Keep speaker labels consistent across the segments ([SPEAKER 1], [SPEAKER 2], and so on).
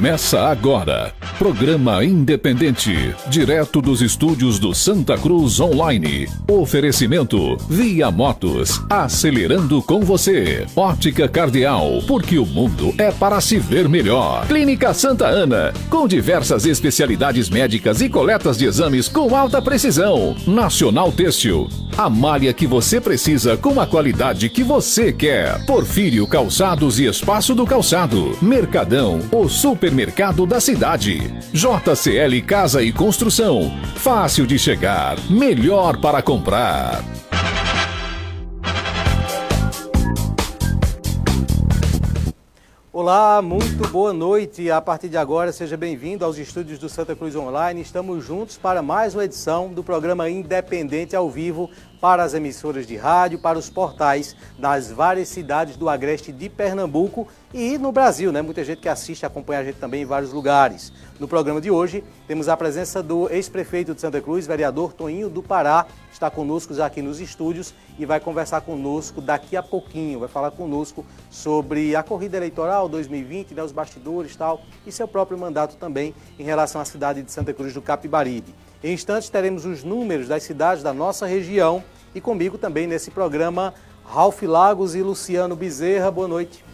[SPEAKER 1] Começa agora. Programa independente, direto dos estúdios do Santa Cruz Online. Oferecimento Via Motos, acelerando com você. Ótica Cardeal, porque o mundo é para se ver melhor. Clínica Santa Ana, com diversas especialidades médicas e coletas de exames com alta precisão. Nacional Têxtil, a malha que você precisa com a qualidade que você quer. Porfírio Calçados e Espaço do Calçado. Mercadão, o supermercado da cidade. JCL Casa e Construção. Fácil de chegar, melhor para comprar.
[SPEAKER 2] Olá, muito boa noite. A partir de agora, seja bem-vindo aos estúdios do Santa Cruz Online. Estamos juntos para mais uma edição do programa Independente ao vivo para as emissoras de rádio, para os portais das várias cidades do agreste de Pernambuco e no Brasil, né? Muita gente que assiste, acompanha a gente também em vários lugares. No programa de hoje, temos a presença do ex-prefeito de Santa Cruz, vereador Toninho do Pará, está conosco já aqui nos estúdios e vai conversar conosco daqui a pouquinho, vai falar conosco sobre a corrida eleitoral 2020, né, os bastidores e tal, e seu próprio mandato também em relação à cidade de Santa Cruz do Capibaribe. Em instantes teremos os números das cidades da nossa região e comigo também nesse programa Ralph Lagos e Luciano Bezerra. Boa noite.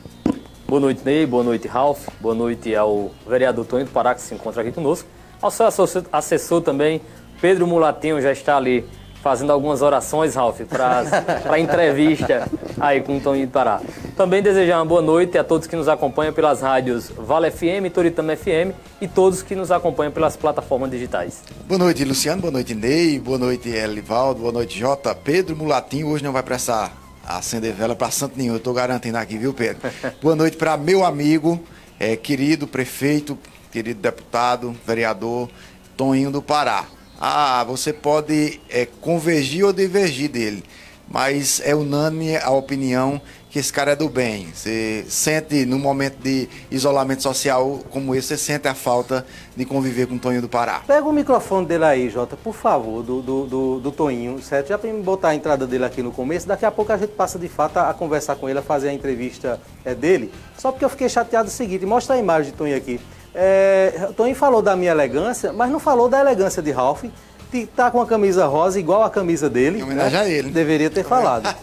[SPEAKER 3] Boa noite, Ney. Boa noite, Ralph. Boa noite ao vereador Tony do Pará, que se encontra aqui conosco. Ao seu assessor também, Pedro Mulatinho, já está ali fazendo algumas orações, Ralph, para a entrevista aí com o Toninho do Pará. Também desejar uma boa noite a todos que nos acompanham pelas rádios Vale FM, Toritama FM e todos que nos acompanham pelas plataformas digitais.
[SPEAKER 4] Boa noite, Luciano. Boa noite, Ney. Boa noite, Elivaldo. Boa noite, Jota. Pedro Mulatinho hoje não vai precisar acender vela para santo nenhum. Eu estou garantindo aqui, viu, Pedro? boa noite para meu amigo, é, querido prefeito, querido deputado, vereador Toninho do Pará. Ah, você pode é, convergir ou divergir dele, mas é unânime a opinião que esse cara é do bem. Você sente, num momento de isolamento social como esse, você sente a falta de conviver com o Toninho do Pará.
[SPEAKER 2] Pega o microfone dele aí, Jota, por favor, do, do, do, do Toninho, certo? Já para botar a entrada dele aqui no começo, daqui a pouco a gente passa de fato a, a conversar com ele, a fazer a entrevista é, dele. Só porque eu fiquei chateado o seguinte, mostra a imagem de Toninho aqui. É, Toninho falou da minha elegância, mas não falou da elegância de Ralph. Tá com a camisa rosa igual a camisa dele. Em
[SPEAKER 4] homenagem né? a ele.
[SPEAKER 2] Deveria ter falado.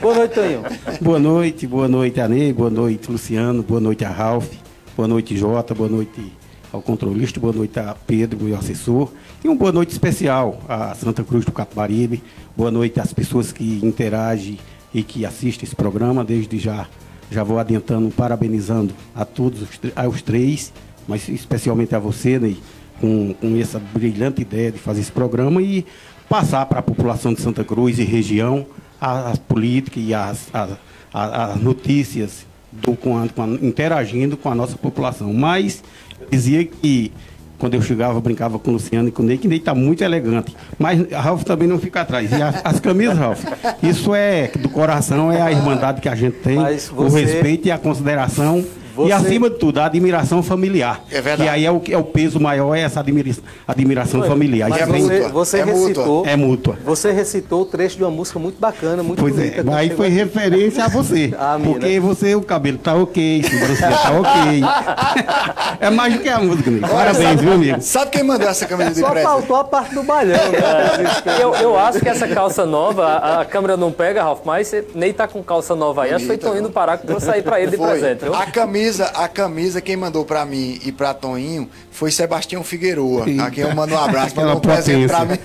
[SPEAKER 2] boa noite, Toninho.
[SPEAKER 5] Boa noite, boa noite, Anê, boa noite, Luciano, boa noite a Ralph, boa noite, Jota, boa noite ao controlista, boa noite a Pedro, meu assessor. E uma boa noite especial a Santa Cruz do Capibaribe, boa noite às pessoas que interagem e que assistem esse programa. Desde já, já vou adiantando, parabenizando a todos os, aos três mas especialmente a você, Ney, com, com essa brilhante ideia de fazer esse programa e passar para a população de Santa Cruz e região as políticas e as, as, as notícias do, com a, com a, interagindo com a nossa população. Mas dizia que quando eu chegava, eu brincava com o Luciano e com o Ney, que Ney está muito elegante. Mas Ralf também não fica atrás. E as, as camisas, Ralf, isso é do coração, é a irmandade que a gente tem, você... o respeito e a consideração você... E acima de tudo, a admiração familiar.
[SPEAKER 4] É verdade.
[SPEAKER 5] E aí é o, é o peso maior, é essa admira, admiração familiar.
[SPEAKER 2] Mas
[SPEAKER 5] é
[SPEAKER 2] você, você é recitou.
[SPEAKER 5] Mútua. É mútua.
[SPEAKER 2] Você recitou o trecho de uma música muito bacana, muito
[SPEAKER 5] pois
[SPEAKER 2] bonita.
[SPEAKER 5] É, aí foi referência a você. Ah, porque você, o cabelo tá ok, a sobrancelha tá ok. é mais do que a música, amigo. Parabéns,
[SPEAKER 4] sabe,
[SPEAKER 5] viu, amigo?
[SPEAKER 4] Sabe quem mandou essa camisa de
[SPEAKER 2] Só faltou a parte do balhão. Né?
[SPEAKER 3] eu, eu acho que essa calça nova, a, a câmera não pega, Ralf, mas você nem tá com calça nova aí. Acho que foi indo parar que eu sair pra ele de foi. presente. Viu?
[SPEAKER 4] A camisa, a camisa camisa quem mandou para mim e para Toninho foi Sebastião Figueroa. A quem eu mando um abraço, mandou um presente para mim.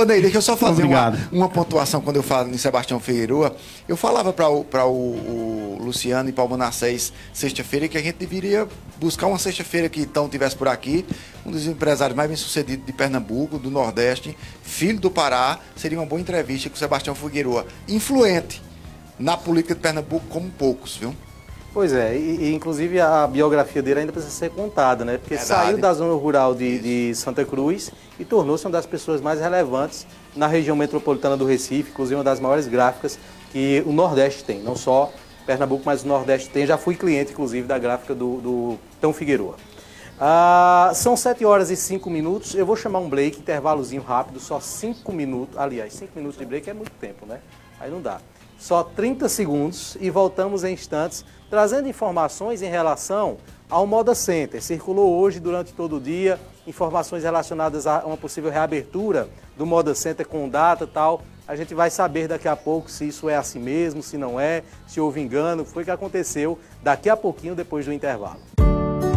[SPEAKER 4] Ô Ney, deixa eu só fazer uma, uma, pontuação quando eu falo em Sebastião Figueroa. Eu falava para o, pra o, o Luciano e para o Manassés sexta-feira que a gente deveria buscar uma sexta-feira que então tivesse por aqui, um dos empresários mais bem-sucedidos de Pernambuco, do Nordeste, filho do Pará, seria uma boa entrevista com o Sebastião Figueroa. Influente na política de Pernambuco como poucos, viu?
[SPEAKER 2] Pois é, e, e, inclusive a biografia dele ainda precisa ser contada, né? Porque Verdade. saiu da zona rural de, de Santa Cruz e tornou-se uma das pessoas mais relevantes na região metropolitana do Recife, inclusive uma das maiores gráficas que o Nordeste tem, não só Pernambuco, mas o Nordeste tem. Já fui cliente, inclusive, da gráfica do, do Tão Figueroa. Ah, são 7 horas e 5 minutos. Eu vou chamar um break, intervalozinho rápido, só 5 minutos. Aliás, 5 minutos de break é muito tempo, né? Aí não dá. Só 30 segundos e voltamos em instantes trazendo informações em relação ao Moda Center. Circulou hoje, durante todo o dia, informações relacionadas a uma possível reabertura do Moda Center com data e tal. A gente vai saber daqui a pouco se isso é assim mesmo, se não é, se houve engano, foi o que aconteceu daqui a pouquinho depois do intervalo.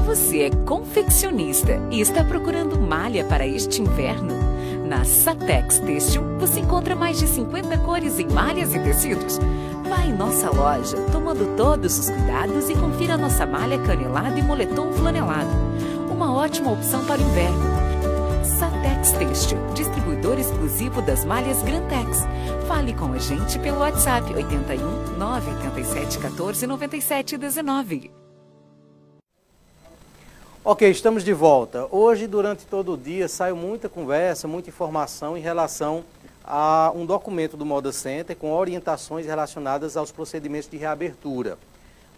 [SPEAKER 6] Você é confeccionista e está procurando malha para este inverno? Na Satex Têxtil você encontra mais de 50 cores em malhas e tecidos. Vá em nossa loja, tomando todos os cuidados e confira nossa malha canelada e moletom flanelado. Uma ótima opção para o inverno. Satex Têxtil, distribuidor exclusivo das malhas Grantex. Fale com a gente pelo WhatsApp 81 987 14 97 19.
[SPEAKER 2] Ok, estamos de volta. Hoje, durante todo o dia, saiu muita conversa, muita informação em relação a um documento do Moda Center com orientações relacionadas aos procedimentos de reabertura.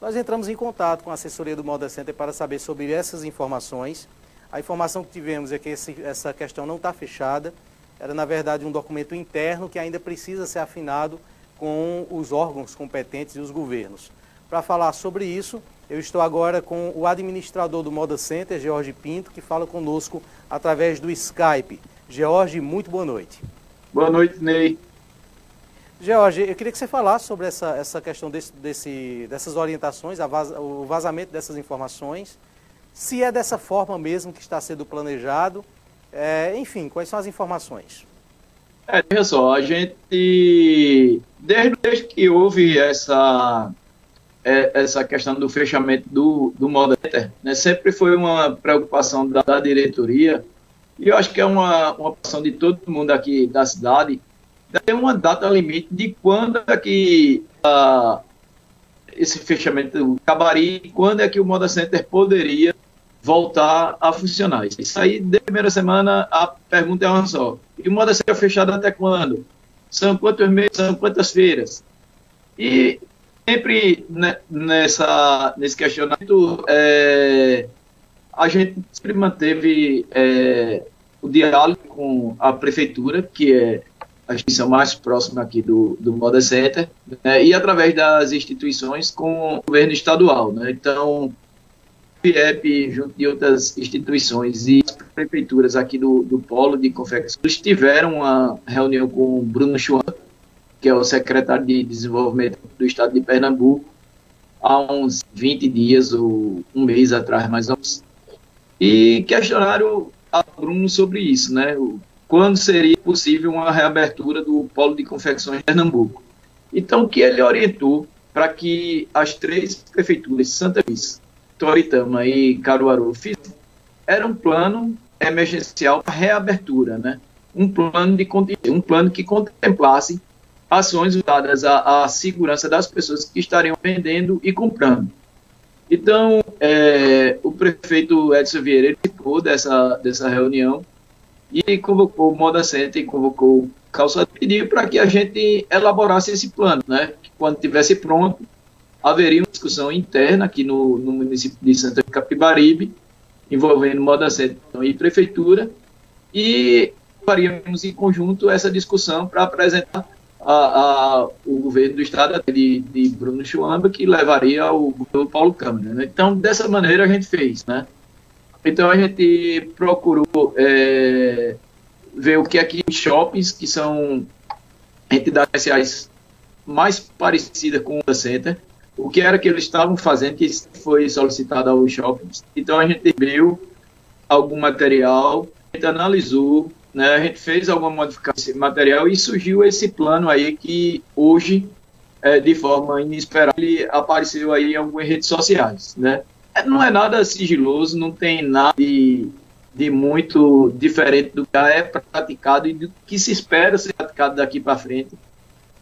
[SPEAKER 2] Nós entramos em contato com a assessoria do Moda Center para saber sobre essas informações. A informação que tivemos é que esse, essa questão não está fechada. Era, na verdade, um documento interno que ainda precisa ser afinado com os órgãos competentes e os governos. Para falar sobre isso, eu estou agora com o administrador do Moda Center, George Pinto, que fala conosco através do Skype. George, muito boa noite.
[SPEAKER 7] Boa noite, Ney.
[SPEAKER 2] George, eu queria que você falasse sobre essa, essa questão desse, desse, dessas orientações, o vazamento dessas informações, se é dessa forma mesmo que está sendo planejado, é, enfim, quais são as informações?
[SPEAKER 7] É, veja só, a gente, desde, desde que houve essa é, essa questão do fechamento do, do Modern, né, sempre foi uma preocupação da, da, diretoria, e eu acho que é uma, uma preocupação de todo mundo aqui da cidade, tem uma data limite de quando é que uh, esse fechamento acabaria e quando é que o Moda Center poderia voltar a funcionar. Isso aí, de primeira semana, a pergunta é uma só. E o Moda Center é fechado até quando? São quantos meses? São quantas feiras? E sempre nessa, nesse questionamento, é, a gente sempre manteve é, o diálogo com a prefeitura, que é a instituição mais próxima aqui do, do Moda Center, né, e através das instituições com o governo estadual. Né? Então, FIEP, junto de outras instituições e as prefeituras aqui do, do Polo de Confecção, tiveram uma reunião com o Bruno Chuan, que é o secretário de Desenvolvimento do Estado de Pernambuco, há uns 20 dias ou um mês atrás, mais ou menos. E questionaram a Bruno sobre isso, né? Quando seria possível uma reabertura do polo de confecções de Pernambuco. Então, que ele orientou para que as três prefeituras, Santa Cruz, Toritama e Caruaru, fizessem, era um plano emergencial para reabertura, né? Um plano de um plano que contemplasse ações voltadas à, à, segurança das pessoas que estariam vendendo e comprando. Então, é, o prefeito Edson Vieira participou dessa, dessa reunião e convocou o Moda Center convocou o Calçado pediu para que a gente elaborasse esse plano, né? Que quando tivesse pronto, haveria uma discussão interna aqui no, no município de Santa Capibaribe, envolvendo Moda Center e Prefeitura, e faríamos em conjunto essa discussão para apresentar a, a, o governo do estado de, de Bruno Chuamba, que levaria o governo Paulo Câmara. Né? Então, dessa maneira a gente fez. Né? Então, a gente procurou é, ver o que aqui os shoppings, que são entidades especiais mais parecidas com o Center, o que era que eles estavam fazendo, que foi solicitado aos shoppings. Então, a gente viu algum material, a gente analisou, né, a gente fez alguma modificação desse material e surgiu esse plano aí que hoje, é, de forma inesperada, ele apareceu aí em algumas redes sociais, né? É, não é nada sigiloso, não tem nada de, de muito diferente do que é praticado e do que se espera ser praticado daqui para frente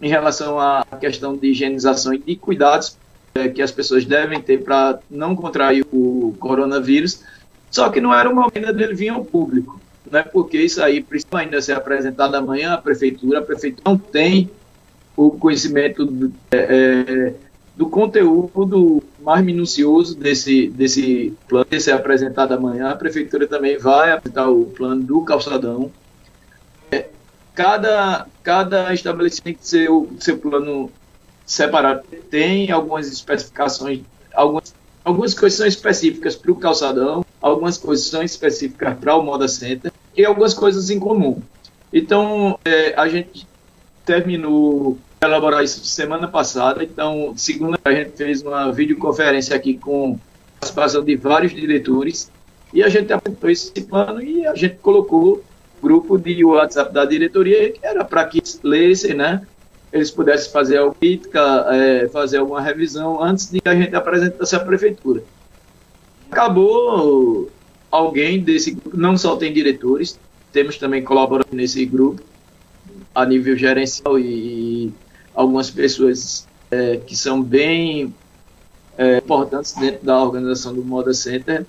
[SPEAKER 7] em relação à questão de higienização e de cuidados é, que as pessoas devem ter para não contrair o coronavírus, só que não era o momento dele vir ao público né, porque isso aí precisa ainda ser apresentado amanhã à prefeitura. A prefeitura não tem o conhecimento do, é, é, do conteúdo mais minucioso desse, desse plano que ser apresentado amanhã. A prefeitura também vai apresentar o plano do calçadão. É, cada, cada estabelecimento tem o seu plano separado. Tem algumas especificações, algumas algumas coisas são específicas para o calçadão, algumas coisas são específicas para o Moda Center e algumas coisas em comum. Então, é, a gente terminou de elaborar isso semana passada, então, segunda, a gente fez uma videoconferência aqui com a participação de vários diretores e a gente apresentou esse plano e a gente colocou grupo de WhatsApp da diretoria, que era para que lessem, né? Eles pudessem fazer a crítica, é, fazer alguma revisão antes de a gente apresentasse à prefeitura. Acabou alguém desse grupo, não só tem diretores, temos também colaboradores nesse grupo, a nível gerencial e, algumas pessoas é, que são bem é, importantes dentro da organização do Moda Center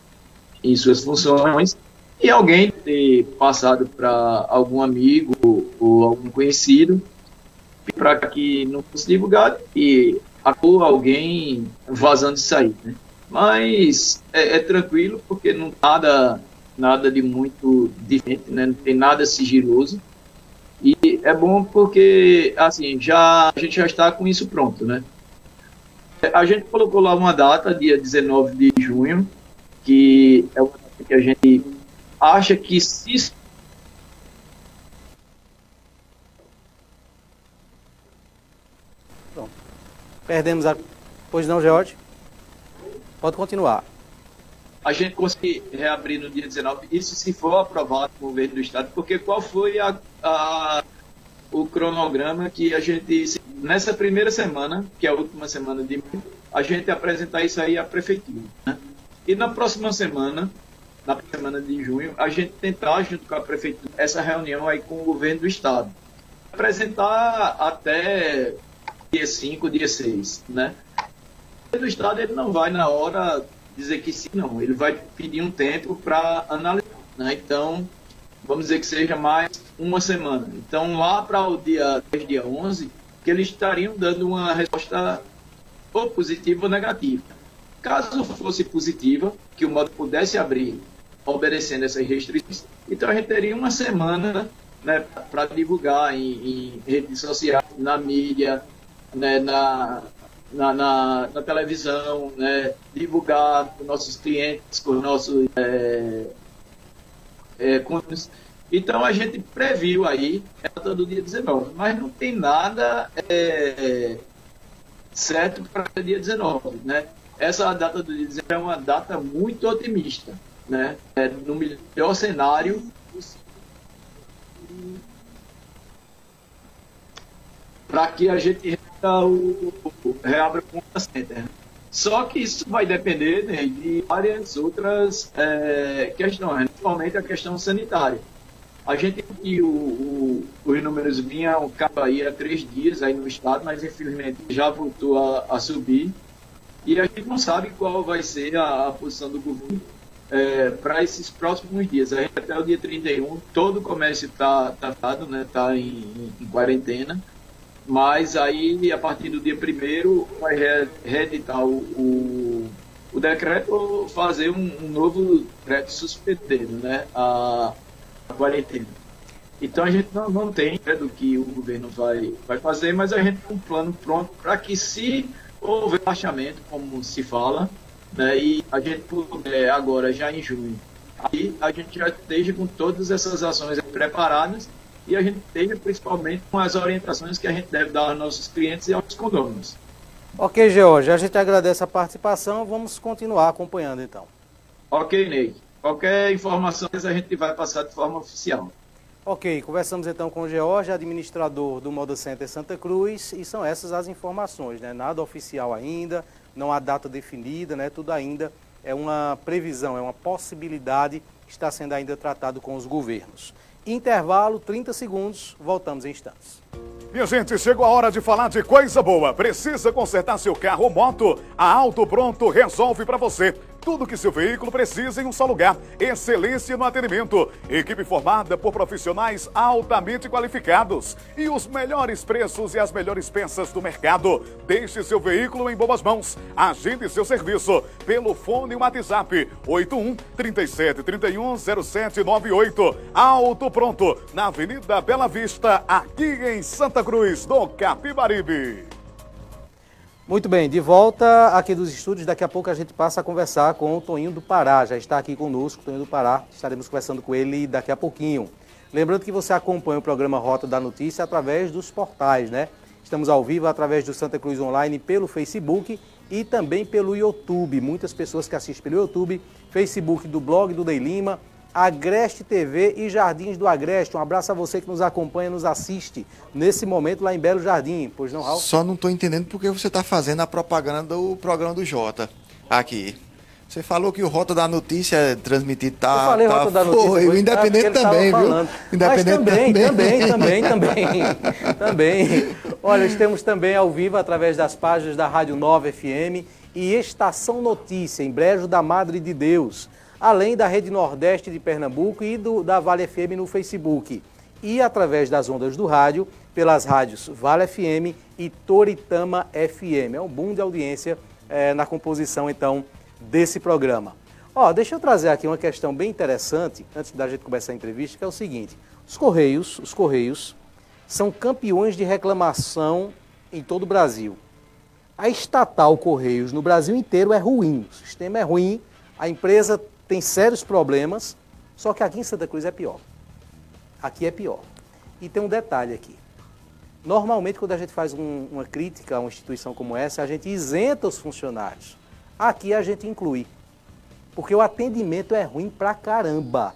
[SPEAKER 7] em suas funções e alguém ter passado para algum amigo ou algum conhecido para que não fosse divulgado e acabou alguém vazando isso aí, né? Mas é, é, tranquilo porque não nada nada de muito diferente, né? Não tem nada sigiloso e é bom porque assim já a gente já está com isso pronto, né? A gente colocou lá uma data, dia 19 de junho, que é uma data que a gente acha que se.
[SPEAKER 2] Perdemos a. Pois não, George? Pode continuar.
[SPEAKER 7] A gente conseguir reabrir no dia 19, isso se for aprovado pelo governo do Estado, porque qual foi a, a, o cronograma que a gente, nessa primeira semana, que é a última semana de a gente apresentar isso aí à prefeitura. Né? E na próxima semana, na semana de junho, a gente tentar, junto com a prefeitura, essa reunião aí com o governo do estado. Apresentar até dia 5, dia 6, né? Do estado ele não vai na hora dizer que sim, não. Ele vai pedir um tempo para analisar, né? Então, vamos dizer que seja mais uma semana. Então, lá para o dia 10, dia 11, que eles estariam dando uma resposta ou positiva ou negativa. Caso fosse positiva, que o modo pudesse abrir obedecendo essas restrições. Então a gente teria uma semana né, para divulgar em, em, redes sociais, na mídia, né, na, na, na, na, televisão, né, divulgar com nossos clientes, com nossos é, é, Então a gente previu aí a data do dia 19, mas não tem nada é, certo para o dia 19, né? Essa data do dia 19 é uma data muito otimista né? É, no melhor cenário para que a gente o, reabra o conta center. Só que isso vai depender né, de várias outras é, questões, né? principalmente a questão sanitária. A gente que o, o, os números vinham cair há três dias aí no estado, mas infelizmente já voltou a, a subir. E a gente não sabe qual vai ser a, a posição do governo é, para esses próximos dias. até o dia 31, todo o comércio está tá dado, né? Está em, em, quarentena. Mas aí, a partir do dia 1 vai reeditar o, o, o decreto ou fazer um, um, novo decreto suspendendo né? a, a quarentena. Então a gente não, não tem do que o governo vai, vai fazer, mas a gente tem um plano pronto para que se houver baixamento, como se fala, né, e a gente puder agora, já em junho, aí a gente já esteja com todas essas ações preparadas e a gente esteja principalmente com as orientações que a gente deve dar aos nossos clientes e aos condôminos.
[SPEAKER 2] Ok, George, a gente agradece a participação, vamos continuar acompanhando então.
[SPEAKER 7] Ok, Ney. Qualquer informação a gente vai passar de forma oficial.
[SPEAKER 2] Ok, conversamos então com o George, administrador do Moda Center Santa Cruz, e são essas as informações, né? Nada oficial ainda, não há data definida, né? tudo ainda é uma previsão, é uma possibilidade que está sendo ainda tratado com os governos. Intervalo, 30 segundos, voltamos em instantes.
[SPEAKER 1] Minha gente, chegou a hora de falar de coisa boa. Precisa consertar seu carro ou moto? A Auto Pronto resolve para você. Tudo que seu veículo precisa em um só lugar. Excelência no atendimento. Equipe formada por profissionais altamente qualificados. E os melhores preços e as melhores peças do mercado. Deixe seu veículo em boas mãos. Agende seu serviço pelo fone WhatsApp 81 37 31 0798. Auto Pronto, na Avenida Bela Vista, aqui em Santa Cruz, do Capibaribe.
[SPEAKER 2] Muito bem, de volta aqui dos estúdios, daqui a pouco a gente passa a conversar com o Toninho do Pará, já está aqui conosco, Toninho do Pará, estaremos conversando com ele daqui a pouquinho. Lembrando que você acompanha o programa Rota da Notícia através dos portais, né? Estamos ao vivo através do Santa Cruz Online pelo Facebook e também pelo YouTube. Muitas pessoas que assistem pelo YouTube, Facebook do blog do Dei Lima, Agreste TV e Jardins do Agreste. Um abraço a você que nos acompanha, nos assiste nesse momento lá em Belo Jardim. Pois não, Raul?
[SPEAKER 4] Só não estou entendendo porque você está fazendo a propaganda do programa do Jota aqui. Você falou que o Rota da Notícia é transmitido tá.
[SPEAKER 2] Eu falei
[SPEAKER 4] tá,
[SPEAKER 2] Rota da Notícia.
[SPEAKER 4] Foi, o Independente também, viu?
[SPEAKER 2] Independente Mas também, também, também, também, também. Olha, estamos também ao vivo através das páginas da Rádio 9 FM e Estação Notícia, em Brejo da Madre de Deus além da Rede Nordeste de Pernambuco e do, da Vale FM no Facebook. E através das ondas do rádio, pelas rádios Vale FM e Toritama FM. É um boom de audiência é, na composição, então, desse programa. Ó, deixa eu trazer aqui uma questão bem interessante, antes da gente começar a entrevista, que é o seguinte. Os Correios, os Correios são campeões de reclamação em todo o Brasil. A estatal Correios no Brasil inteiro é ruim, o sistema é ruim, a empresa tem sérios problemas, só que aqui em Santa Cruz é pior. Aqui é pior. E tem um detalhe aqui. Normalmente, quando a gente faz um, uma crítica a uma instituição como essa, a gente isenta os funcionários. Aqui a gente inclui. Porque o atendimento é ruim pra caramba.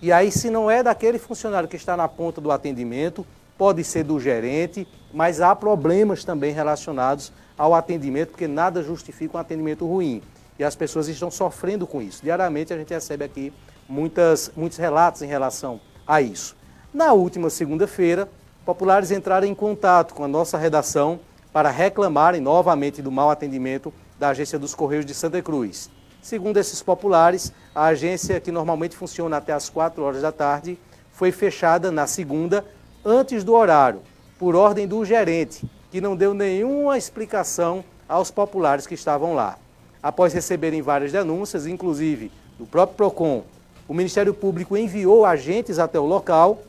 [SPEAKER 2] E aí, se não é daquele funcionário que está na ponta do atendimento, pode ser do gerente, mas há problemas também relacionados ao atendimento, porque nada justifica um atendimento ruim e as pessoas estão sofrendo com isso. Diariamente a gente recebe aqui muitas, muitos relatos em relação a isso. Na última segunda-feira, populares entraram em contato com a nossa redação para reclamarem novamente do mau atendimento da Agência dos Correios de Santa Cruz. Segundo esses populares, a agência, que normalmente funciona até as 4 horas da tarde, foi fechada na segunda, antes do horário, por ordem do gerente, que não deu nenhuma explicação aos populares que estavam lá após receberem várias denúncias, inclusive do próprio PROCON, o Ministério Público enviou agentes até o local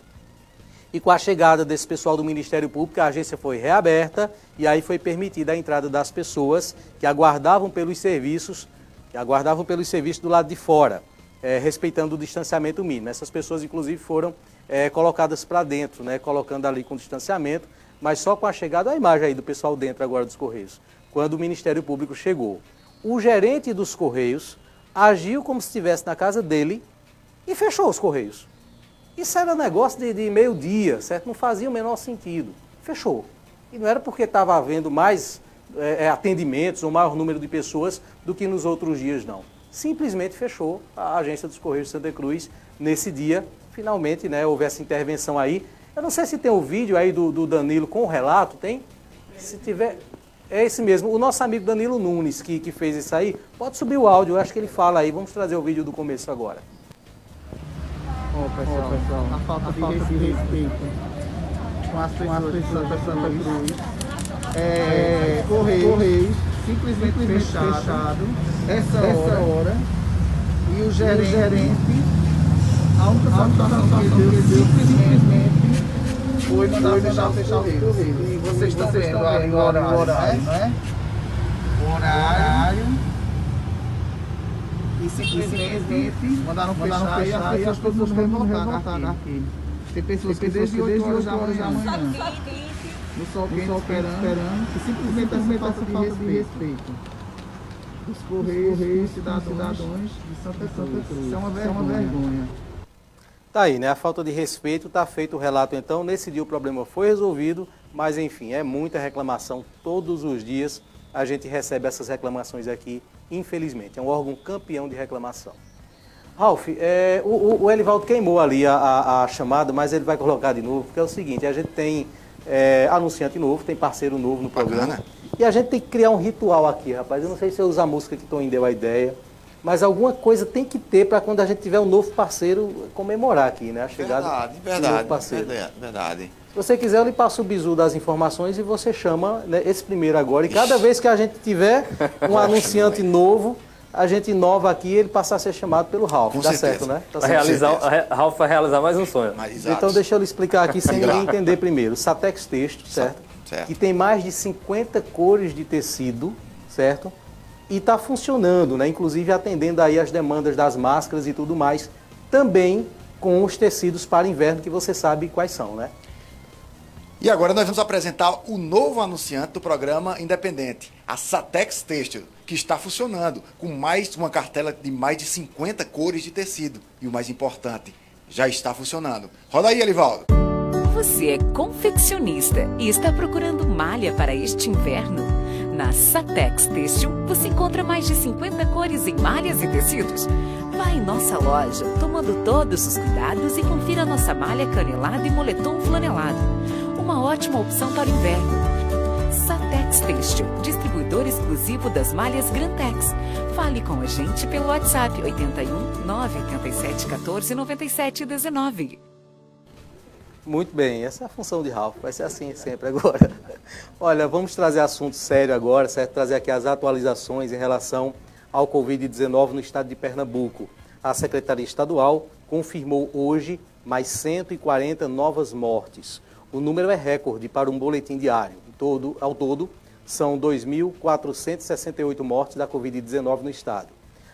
[SPEAKER 2] e com a chegada desse pessoal do Ministério Público, a agência foi reaberta e aí foi permitida a entrada das pessoas que aguardavam pelos serviços, que aguardavam pelos serviços do lado de fora, é, respeitando o distanciamento mínimo. Essas pessoas, inclusive, foram é, colocadas para dentro, né, colocando ali com distanciamento, mas só com a chegada, a imagem aí do pessoal dentro agora dos Correios, quando o Ministério Público chegou o gerente dos Correios agiu como se estivesse na casa dele e fechou os Correios. Isso era negócio de, de meio-dia, certo? Não fazia o menor sentido. Fechou. E não era porque estava havendo mais é, é, atendimentos ou maior número de pessoas do que nos outros dias, não. Simplesmente fechou a agência dos Correios de Santa Cruz nesse dia. Finalmente, né, houve essa intervenção aí. Eu não sei se tem o um vídeo aí do, do Danilo com o relato, tem? Se tiver, é esse mesmo. O nosso amigo Danilo Nunes, que, que fez isso aí, pode subir o áudio, eu acho que ele fala aí. Vamos trazer o vídeo do começo agora.
[SPEAKER 8] Ó, oh, pessoal, oh, pessoal, a falta, a de, falta respeito, de respeito com as pessoas, com as pessoas de Santa Cruz. É, é, Correios, Correios simplesmente, simplesmente fechado, fechado essa, essa hora, hora, e o gerente, o gerente a única situação que ele deu simplesmente foi mandar fechar, fechar os correios. E vocês estão vendo ali o horário, horário né? O horário. E simplesmente mandaram, mandaram fechar, fechar e as pessoas revoltadas aqui. Tem pessoas que desde 8 horas da manhã, no sol quente, esperando, esperando, e simplesmente essa falta de respeito. Os Correios, cidadãos de Santa Cruz. Isso é uma vergonha.
[SPEAKER 2] Tá aí, né? A falta de respeito, está feito o relato então. Nesse dia o problema foi resolvido, mas enfim, é muita reclamação todos os dias. A gente recebe essas reclamações aqui, infelizmente. É um órgão campeão de reclamação. Ralf, é, o, o, Elivaldo queimou ali a, a, a, chamada, mas ele vai colocar de novo, porque é o seguinte, a gente tem é, anunciante novo, tem parceiro novo no programa. Bacana. E a gente tem que criar um ritual aqui, rapaz. Eu não sei se eu usar a música que Tom deu a ideia mas alguma coisa tem que ter para quando a gente tiver um novo parceiro comemorar aqui, né? A chegada
[SPEAKER 4] verdade, verdade, do novo parceiro. Verdade, verdade.
[SPEAKER 2] Se você quiser, eu lhe passo o bizu das informações e você chama né, esse primeiro agora. E cada vez que a gente tiver um anunciante novo, a gente inova aqui ele passar a ser chamado pelo Ralph.
[SPEAKER 4] Com
[SPEAKER 2] tá
[SPEAKER 4] certeza.
[SPEAKER 2] certo, né? Tá
[SPEAKER 3] certo. Realizar, Ralph vai realizar mais um sonho.
[SPEAKER 2] então deixa eu lhe explicar aqui sem ninguém entender primeiro. Satex texto, certo? certo. que tem mais de 50 cores de tecido, certo? E está funcionando, né? Inclusive atendendo aí as demandas das máscaras e tudo mais, também com os tecidos para inverno que você sabe quais são, né?
[SPEAKER 4] E agora nós vamos apresentar o novo anunciante do programa Independente, a Satex Têxtil, que está funcionando com mais uma cartela de mais de 50 cores de tecido. E o mais importante, já está funcionando. Roda aí, Elivaldo.
[SPEAKER 6] Você é confeccionista e está procurando malha para este inverno? Na Satex Têxtil você encontra mais de 50 cores em malhas e tecidos. Vá em nossa loja, tomando todos os cuidados e confira nossa malha canelada e moletom flanelado uma ótima opção para o inverno. Satex Têxtil, distribuidor exclusivo das malhas Grantex. Fale com a gente pelo WhatsApp 81 987 14 97 19.
[SPEAKER 2] Muito bem, essa é a função de Ralph, vai ser assim sempre agora. Olha, vamos trazer assunto sério agora, certo? Trazer aqui as atualizações em relação ao Covid-19 no estado de Pernambuco. A Secretaria Estadual confirmou hoje mais 140 novas mortes. O número é recorde para um boletim diário. Todo, ao todo, são 2.468 mortes da Covid-19 no estado.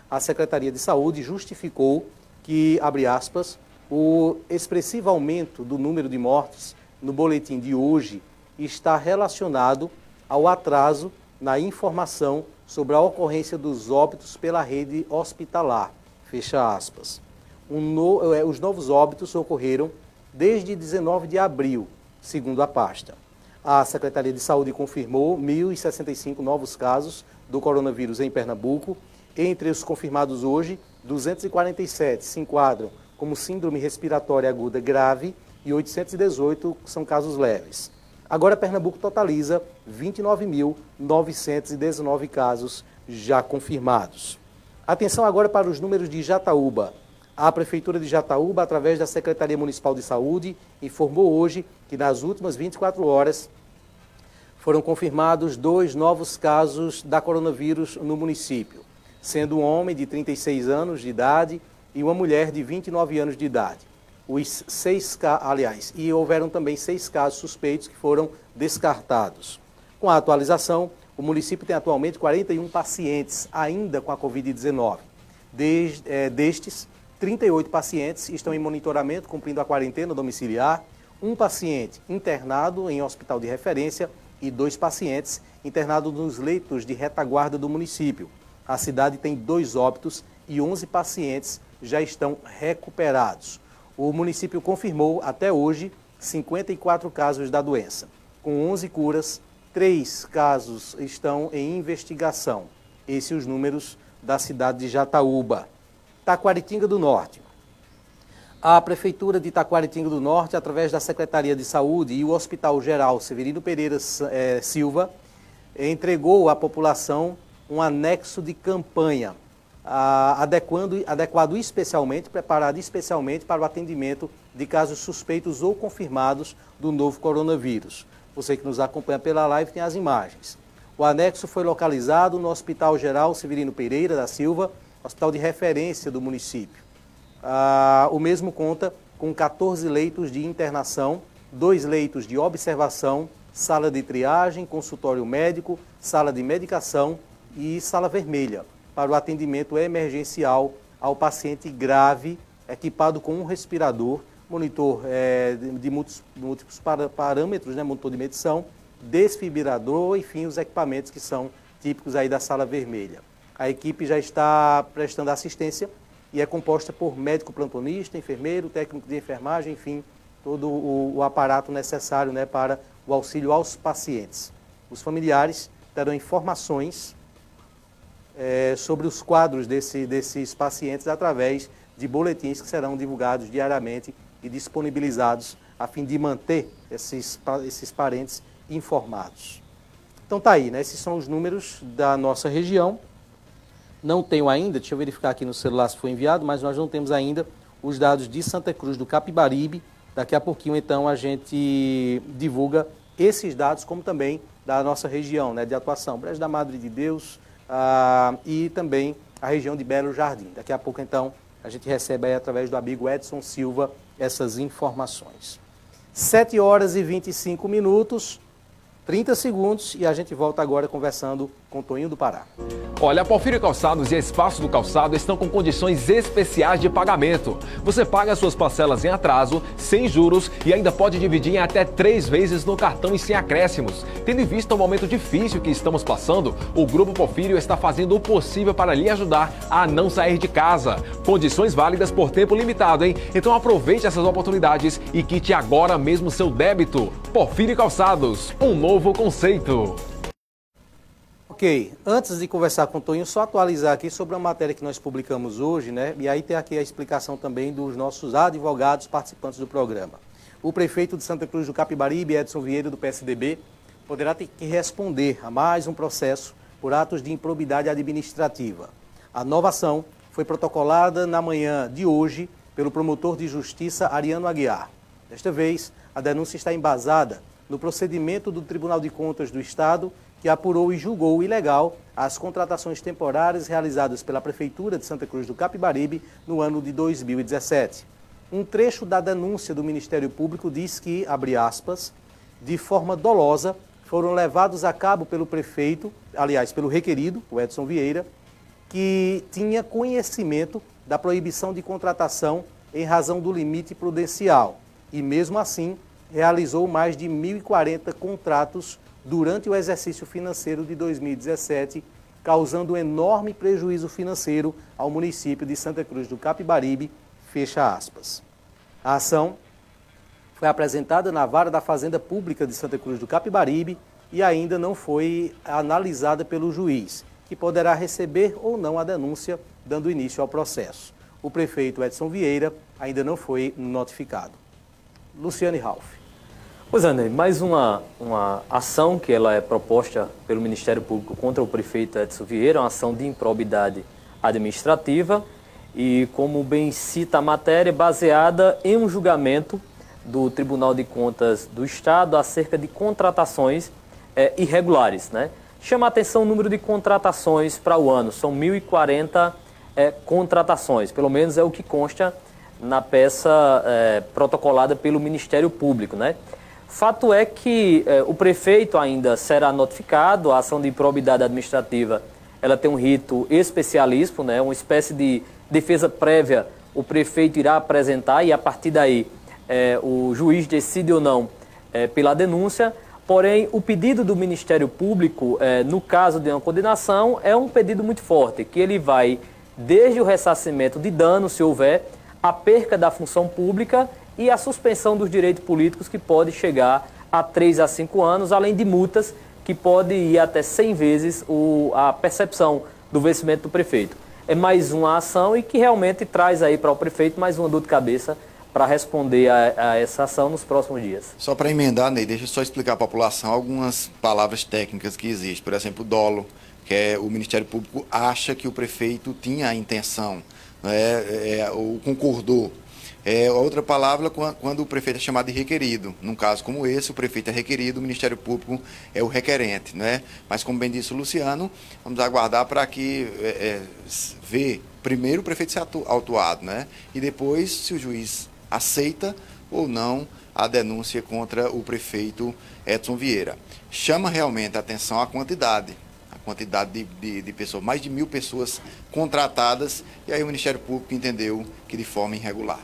[SPEAKER 2] A Secretaria de Saúde justificou que, abre aspas, o expressivo aumento do número de mortes no boletim de hoje está relacionado ao atraso na informação sobre a ocorrência dos óbitos pela rede hospitalar. Fecha aspas. Um no, eh, os novos óbitos ocorreram desde 19 de abril, segundo a pasta. A Secretaria de Saúde confirmou 1.065 novos casos do coronavírus em Pernambuco. Entre os confirmados hoje, 247 se enquadram como síndrome respiratória aguda grave e 818 são casos leves. Agora, Pernambuco totaliza 29.919 casos já confirmados. Atenção agora para os números de Jataúba. A Prefeitura de Jataúba, através da Secretaria Municipal de Saúde, informou hoje que nas últimas 24 horas foram confirmados dois novos casos da coronavírus no município, sendo um homem de 36 anos de idade e uma mulher de 29 anos de idade. Os seis, aliás, e houveram também seis casos suspeitos que foram descartados. Com a atualização, o município tem atualmente 41 pacientes ainda com a Covid-19. é, destes, 38 pacientes estão em monitoramento, cumprindo a quarentena domiciliar, um paciente internado em hospital de referência e dois pacientes internados nos leitos de retaguarda do município. A cidade tem dois óbitos e 11 pacientes já estão recuperados. O município confirmou até hoje 54 casos da doença. Com 11 curas, três casos estão em investigação. Esses os números da cidade de Jataúba. Taquaritinga do Norte. A Prefeitura de Taquaritinga do Norte, através da Secretaria de Saúde e o Hospital Geral Severino Pereira é, Silva, entregou à população um anexo de campanha, adequando, adequado especialmente, preparado especialmente para o atendimento de casos suspeitos ou confirmados do novo coronavírus. Você que nos acompanha pela live tem as imagens. O anexo foi localizado no Hospital Geral Severino Pereira da Silva, hospital de referência do município. Ah, o mesmo conta com 14 leitos de internação, dois leitos de observação, sala de triagem, consultório médico, sala de medicação e sala vermelha para o atendimento emergencial ao paciente grave, equipado com um respirador, monitor é, de múltiplos, múltiplos parâmetros, né, monitor de medição, desfibrilador, enfim, os equipamentos que são típicos aí da sala vermelha. A equipe já está prestando assistência e é composta por médico plantonista, enfermeiro, técnico de enfermagem, enfim, todo o, o aparato necessário né, para o auxílio aos pacientes. Os familiares terão informações é, sobre os quadros desse, desses pacientes através de boletins que serão divulgados diariamente e disponibilizados a fim de manter esses, esses parentes informados. Então tá aí, né? Esses são os números da nossa região. Não tenho ainda, deixa eu verificar aqui no celular se foi enviado, mas nós não temos ainda os dados de Santa Cruz do Capibaribe. Daqui a pouquinho, então, a gente divulga esses dados, como também da nossa região né, de atuação, Brejo da Madre de Deus ah, e também a região de Belo Jardim. Daqui a pouco, então, a gente recebe aí, através do amigo Edson Silva essas informações. 7 horas e 25 minutos. 30 segundos e a gente volta agora conversando com Toninho do Pará.
[SPEAKER 9] Olha, a Porfírio Calçados e a Espaço do Calçado estão com condições especiais de pagamento. Você paga suas parcelas em atraso, sem juros e ainda pode dividir em até três vezes no cartão e sem acréscimos. Tendo em vista o momento difícil que estamos passando, o Grupo Porfírio está fazendo o possível para lhe ajudar a não sair de casa. Condições válidas por tempo limitado, hein? Então aproveite essas oportunidades e quite agora mesmo seu débito. Porfírio Calçados, um novo novo conceito.
[SPEAKER 2] Ok, antes de conversar com o Toninho, só atualizar aqui sobre a matéria que nós publicamos hoje, né? E aí tem aqui a explicação também dos nossos advogados participantes do programa. O prefeito de Santa Cruz do Capibaribe, Edson Vieira, do PSDB, poderá ter que responder a mais um processo por atos de improbidade administrativa. A nova ação foi protocolada na manhã de hoje pelo promotor de justiça Ariano Aguiar. Desta vez, a denúncia está embasada no procedimento do Tribunal de Contas do Estado, que apurou e julgou ilegal as contratações temporárias realizadas pela Prefeitura de Santa Cruz do Capibaribe no ano de 2017. Um trecho da denúncia do Ministério Público diz que, abre aspas, de forma dolosa, foram levados a cabo pelo prefeito, aliás, pelo requerido, o Edson Vieira, que tinha conhecimento da proibição de contratação em razão do limite prudencial e, mesmo assim, realizou mais de 1.040 contratos durante o exercício financeiro de 2017, causando um enorme prejuízo financeiro ao município de Santa Cruz do Capibaribe, fecha aspas. A ação foi apresentada na vara da Fazenda Pública de Santa Cruz do Capibaribe e ainda não foi analisada pelo juiz, que poderá receber ou não a denúncia, dando início ao processo. O prefeito Edson Vieira ainda não foi notificado. Luciane Ralph.
[SPEAKER 3] Pois é, Ney, mais uma, uma ação que ela é proposta pelo Ministério Público contra o prefeito Edson Vieira, uma ação de improbidade administrativa e, como bem cita a matéria, baseada em um julgamento do Tribunal de Contas do Estado acerca de contratações é, irregulares. Né? Chama a atenção o número de contratações para o ano, são 1.040 é, contratações, pelo menos é o que consta na peça é, protocolada pelo Ministério Público. Né? Fato é que eh, o prefeito ainda será notificado, a ação de improbidade administrativa ela tem um rito especialíssimo, né, uma espécie de defesa prévia o prefeito irá apresentar e a partir daí eh, o juiz decide ou não eh, pela denúncia. Porém, o pedido do Ministério Público, no caso de uma condenação, é um pedido muito forte, que ele vai desde o ressarcimento de dano, se houver, a perca da função pública e a suspensão dos direitos políticos, que pode chegar a 3 a 5 anos, além de multas que pode ir até 100 vezes o, a percepção do vencimento do prefeito. É mais uma ação e que realmente traz aí para o prefeito mais uma dor de cabeça para responder a, a, essa ação nos próximos dias.
[SPEAKER 4] Só para emendar, Ney, deixa eu só explicar à população algumas palavras técnicas que existem. Por exemplo, dolo, que é o Ministério Público acha que o prefeito tinha a intenção, é, é, ou concordou é, outra palavra, quando o prefeito é chamado de requerido. Num caso como esse, o prefeito é requerido, o Ministério Público é o requerente. Né? Mas, como bem disse o Luciano, vamos aguardar para que é, é, ver primeiro o prefeito ser autuado, né? e depois se o juiz aceita ou não a denúncia contra o prefeito Edson Vieira. Chama realmente a atenção a quantidade quantidade de, de, de, pessoas, mais de mil pessoas contratadas, e aí o Ministério Público entendeu que de forma irregular.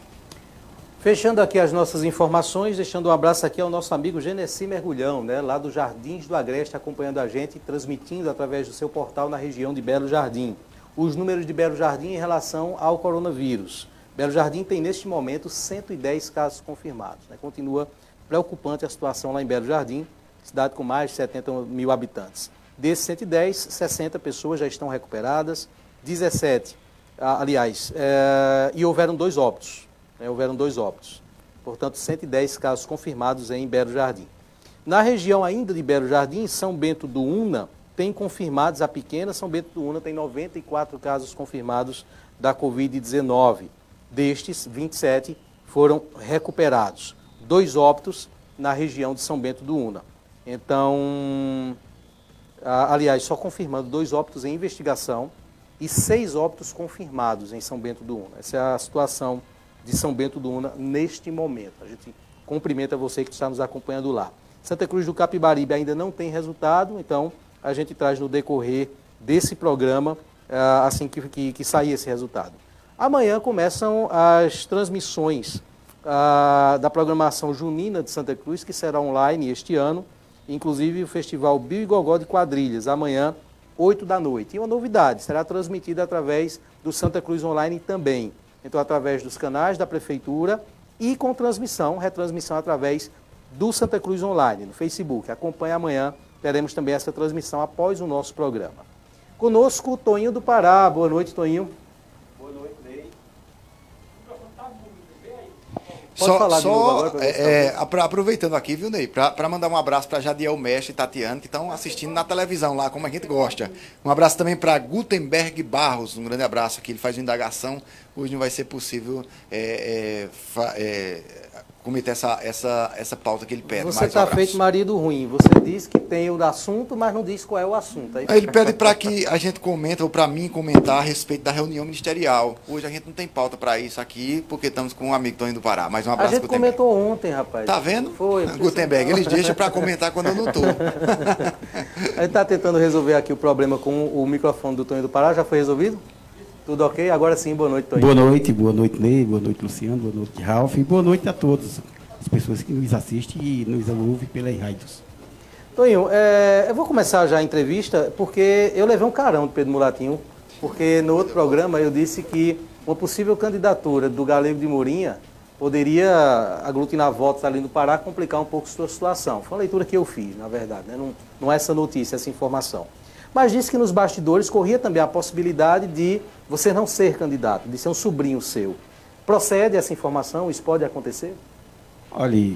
[SPEAKER 2] Fechando aqui as nossas informações, deixando um abraço aqui ao nosso amigo Genesi Mergulhão, né, lá do Jardins do Agreste, acompanhando a gente, transmitindo através do seu portal na região de Belo Jardim. Os números de Belo Jardim em relação ao coronavírus. Belo Jardim tem neste momento 110 casos confirmados. Né? Continua preocupante a situação lá em Belo Jardim, cidade com mais de 70 mil habitantes. Desses 110, 60 pessoas já estão recuperadas, 17, aliás, é, e houveram dois óbitos né, houveram dois óbitos. Portanto, 110 casos confirmados em Belo Jardim. Na região ainda de Belo Jardim, São Bento do Una tem confirmados, a pequena São Bento do Una tem 94 casos confirmados da Covid-19. Destes, 27 foram recuperados. Dois óbitos na região de São Bento do Una. Então, aliás, só confirmando dois óbitos em investigação e seis óbitos confirmados em São Bento do Una. Essa é a situação de São Bento do Una neste momento. A gente cumprimenta você que está nos acompanhando lá. Santa Cruz do Capibaribe ainda não tem resultado, então a gente traz no decorrer desse programa uh, assim que, que, que sair esse resultado. Amanhã começam as transmissões uh, da programação junina de Santa Cruz, que será online este ano, inclusive o Festival Bio e Gogó de Quadrilhas, amanhã, 8 da noite. E uma novidade, será transmitida através do Santa Cruz Online também. Então, através dos canais da Prefeitura e com transmissão, retransmissão através do Santa Cruz Online, no Facebook. Acompanhe amanhã, teremos também essa transmissão após o nosso programa. Conosco, Toninho do Pará. Boa noite, Toninho.
[SPEAKER 4] Pode só, falar só agora, é, é aproveitando aqui, viu, Ney, para mandar um abraço para Jadiel Mestre e Tatiana, que estão assistindo na televisão lá, como a gente gosta. Um abraço também para Gutenberg Barros, um grande abraço aqui, ele faz uma indagação. Hoje não vai ser possível é, é, é cometer essa, essa, essa pauta que ele pede.
[SPEAKER 2] Você está feito marido ruim. Você diz que tem o assunto, mas não diz qual é o assunto.
[SPEAKER 4] Aí... Ele pede para que a gente comente, ou para mim comentar a respeito da reunião ministerial. Hoje a gente não tem pauta para isso aqui, porque estamos com um amigo Tony do Pará. Mais um abraço,
[SPEAKER 2] A gente Gutenberg. comentou ontem, rapaz.
[SPEAKER 4] Tá vendo?
[SPEAKER 2] Foi.
[SPEAKER 4] Gutenberg, eles deixam para comentar quando eu não estou.
[SPEAKER 2] a gente está tentando resolver aqui o problema com o microfone do Tony do Pará. Já foi resolvido? Tudo ok? Agora sim, boa noite, Toninho.
[SPEAKER 5] Boa noite, boa noite, Ney, boa noite, Luciano, boa noite, Ralf, e boa noite a todos as pessoas que nos assistem e nos ouvem pelas rádios.
[SPEAKER 2] Toninho, é, eu vou começar já a entrevista porque eu levei um carão de Pedro Mulatinho, porque no outro programa eu disse que uma possível candidatura do Galego de Mourinha poderia aglutinar votos ali no Pará, complicar um pouco a sua situação. Foi uma leitura que eu fiz, na verdade, né? não, não é essa notícia, essa informação. Mas disse que nos bastidores corria também a possibilidade de você não ser candidato, de ser um sobrinho seu. Procede essa informação? Isso pode acontecer?
[SPEAKER 5] Olha,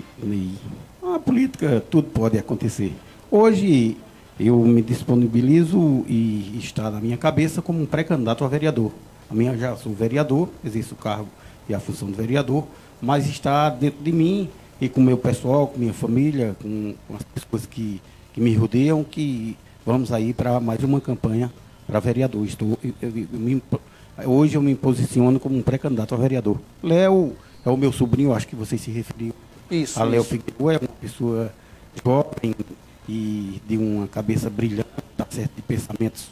[SPEAKER 5] a política tudo pode acontecer. Hoje eu me disponibilizo e está na minha cabeça como um pré-candidato a vereador. A minha já sou vereador, exerço o cargo e a função de vereador, mas está dentro de mim e com o meu pessoal, com minha família, com, as pessoas que, que me rodeiam, que vamos aí para mais uma campanha para vereador. Estou, eu, eu, eu me, hoje eu me posiciono como um pré-candidato a vereador. Léo é o meu sobrinho, acho que vocês se referiram
[SPEAKER 2] isso,
[SPEAKER 5] a Léo Figueiredo, é uma pessoa jovem e de uma cabeça brilhante, tá certo, de pensamentos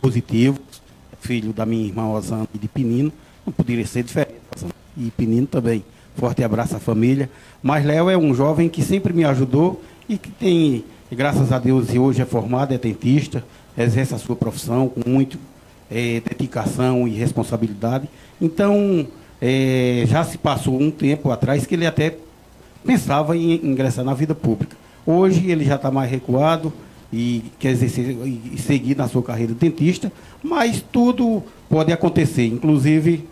[SPEAKER 5] positivos, filho da minha irmã Osana e de Pinino, não poderia ser diferente. E Pinino também. Forte abraço à família. Mas Léo é um jovem que sempre me ajudou e que tem graças a Deus hoje é formado, é dentista, exerce a sua profissão com muito é, dedicação e responsabilidade. Então, é, já se passou um tempo atrás que ele até pensava em ingressar na vida pública. Hoje ele já está mais recuado e quer exercer e seguir na sua carreira de dentista, mas tudo pode acontecer, inclusive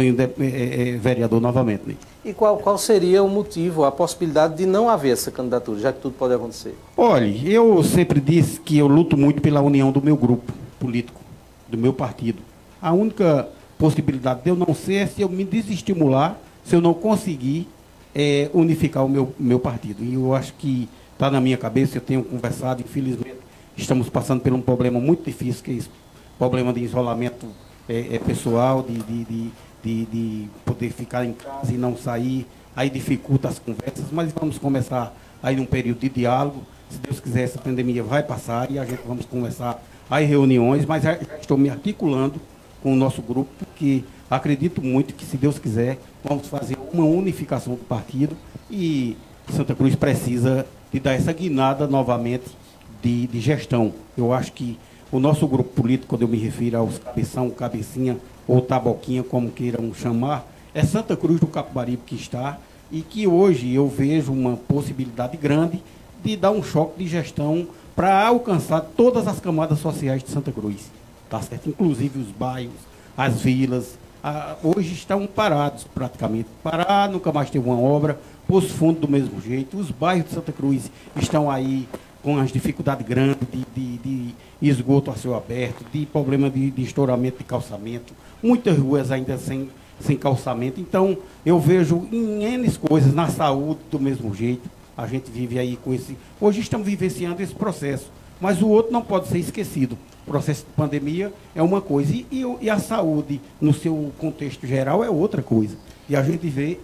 [SPEAKER 5] estou é, vereador novamente. Né?
[SPEAKER 2] E qual, qual seria o motivo, a possibilidade de não haver essa candidatura, já que tudo pode acontecer?
[SPEAKER 5] Olha, eu sempre disse que eu luto muito pela união do meu grupo político, do meu partido. A única possibilidade de eu não ser é se eu me desestimular, se eu não conseguir é, unificar o meu, meu partido. E eu acho que está na minha cabeça, eu tenho conversado, infelizmente, estamos passando por um problema muito difícil, que é esse problema de isolamento é, é pessoal, de, de, de, de, de poder ficar em casa e não sair, aí dificulta as conversas, mas vamos começar aí num período de diálogo. Se Deus quiser, essa pandemia vai passar e a gente vamos conversar aí reuniões, mas já estou me articulando com o nosso grupo, porque acredito muito que, se Deus quiser, vamos fazer uma unificação do partido e Santa Cruz precisa de dar essa guinada novamente de, de gestão. Eu acho que o nosso grupo político, quando eu me refiro aos cabeção, cabecinha, ou Taboquinha, como queiram chamar, é Santa Cruz do Capibaribe que está e que hoje eu vejo uma possibilidade grande de dar um choque de gestão para alcançar todas as camadas sociais de Santa Cruz. Tá certo? Inclusive os bairros, as vilas, a, hoje estão parados praticamente. Parar, nunca mais teve uma obra, os fundos do mesmo jeito, os bairros de Santa Cruz estão aí com as dificuldades grandes de, de, de, esgoto a céu aberto, de problema de, de estouramento de calçamento, muitas ruas ainda sem, sem calçamento. Então, eu vejo em N coisas, na saúde do mesmo jeito. A gente vive aí com esse. Hoje estamos vivenciando esse processo. Mas o outro não pode ser esquecido. O processo de pandemia é uma coisa e, e, e a saúde, no seu contexto geral, é outra coisa. E a gente vê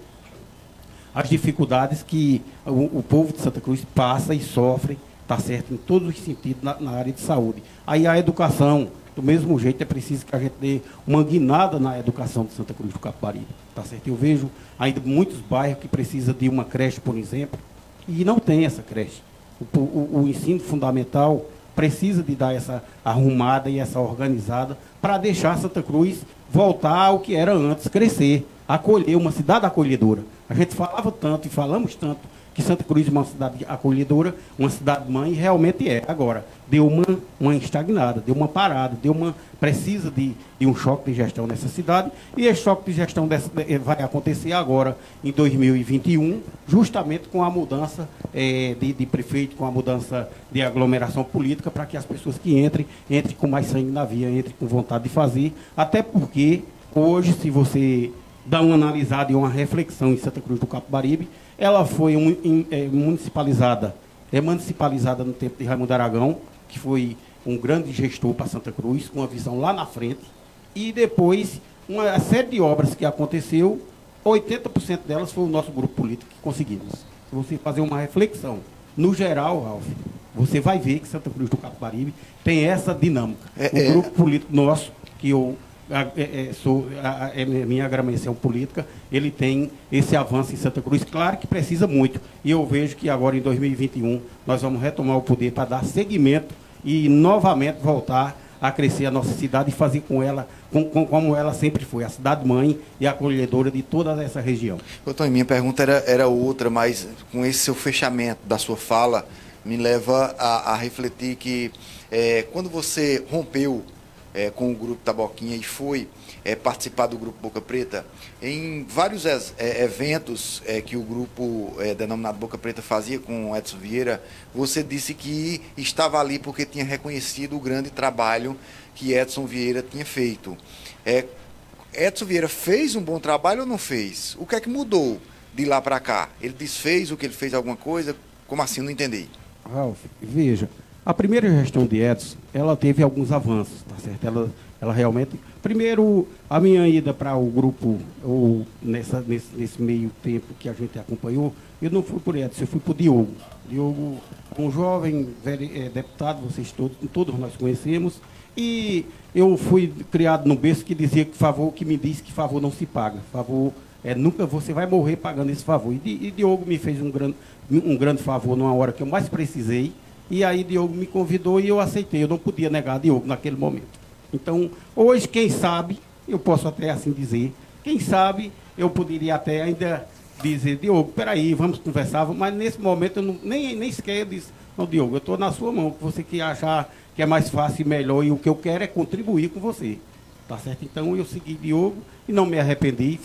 [SPEAKER 5] as dificuldades que o, o povo de Santa Cruz passa e sofre, tá certo, em todos os sentidos na, na área de saúde. Aí a educação, do mesmo jeito, é preciso que a gente dê uma guinada na educação de Santa Cruz do Capibaribe. Tá certo? Eu vejo ainda muitos bairros que precisam de uma creche, por exemplo, e não tem essa creche. O, o, o ensino fundamental precisa de dar essa arrumada e essa organizada para deixar Santa Cruz voltar ao que era antes, crescer, acolher, uma cidade acolhedora. A gente falava tanto e falamos tanto que Santa Cruz é uma cidade acolhedora, uma cidade mãe, e realmente é. Agora, deu uma, uma estagnada, deu uma parada, deu uma. precisa de, de um choque de gestão nessa cidade, e esse choque de gestão dessa, vai acontecer agora, em 2021, justamente com a mudança é, de, de prefeito, com a mudança de aglomeração política, para que as pessoas que entrem, entrem com mais sangue na via, entrem com vontade de fazer, até porque hoje, se você dá uma analisada e uma reflexão em Santa Cruz do Capibaribe, ela foi um, é, municipalizada, é municipalizada no tempo de Raimundo Aragão, que foi um grande gestor para Santa Cruz, com uma visão lá na frente. E depois, uma série de obras que aconteceu, 80% delas foi o nosso grupo político que conseguimos. Se você fazer uma reflexão, no geral, Ralf, você vai ver que Santa Cruz do Capibaribe tem essa dinâmica. É, o é. grupo político nosso, que eu é, é, a, é minha agremiação política, ele tem esse avanço em Santa Cruz, claro que precisa muito. E eu vejo que agora em 2021 nós vamos retomar o poder para dar seguimento e novamente voltar a crescer a nossa cidade e fazer com ela com, com, como ela sempre foi, a cidade mãe e acolhedora de toda essa região.
[SPEAKER 4] Doutor, minha pergunta era, era outra, mas com esse seu fechamento da sua fala, me leva a, a refletir que é, quando você rompeu é, com o grupo Taboquinha e foi é, participar do grupo Boca Preta, em vários é, eventos é, que o grupo é, denominado Boca Preta fazia com Edson Vieira, você disse que estava ali porque tinha reconhecido o grande trabalho que Edson Vieira tinha feito. É, Edson Vieira fez um bom trabalho ou não fez? O que é que mudou de lá para cá? Ele desfez o que ele fez alguma coisa? Como assim? Não entendi.
[SPEAKER 5] Ralf, veja, a primeira gestão de Edson, ela teve alguns avanços, tá certo? Ela, ela realmente. Primeiro, a minha ida para o grupo, ou nessa, nesse, nesse, meio tempo que a gente acompanhou, eu não fui por Edson, eu fui por Diogo. Diogo, um jovem é, deputado, vocês todos, todos nós conhecemos, e eu fui criado no berço que dizia que favor, que me disse que favor não se paga. Favor, é, nunca você vai morrer pagando esse favor. E, e Diogo me fez um grande, um grande favor numa hora que eu mais precisei e aí Diogo me convidou e eu aceitei. Eu não podia negar Diogo naquele momento. Então, hoje, quem sabe, eu posso até assim dizer, quem sabe eu poderia até ainda dizer, Diogo, peraí, vamos conversar, mas nesse momento eu não, nem, nem sequer disse, não, Diogo, eu estou na sua mão, que você que achar que é mais fácil e melhor, e o que eu quero é contribuir com você. Tá certo? Então eu segui Diogo e não me arrependi,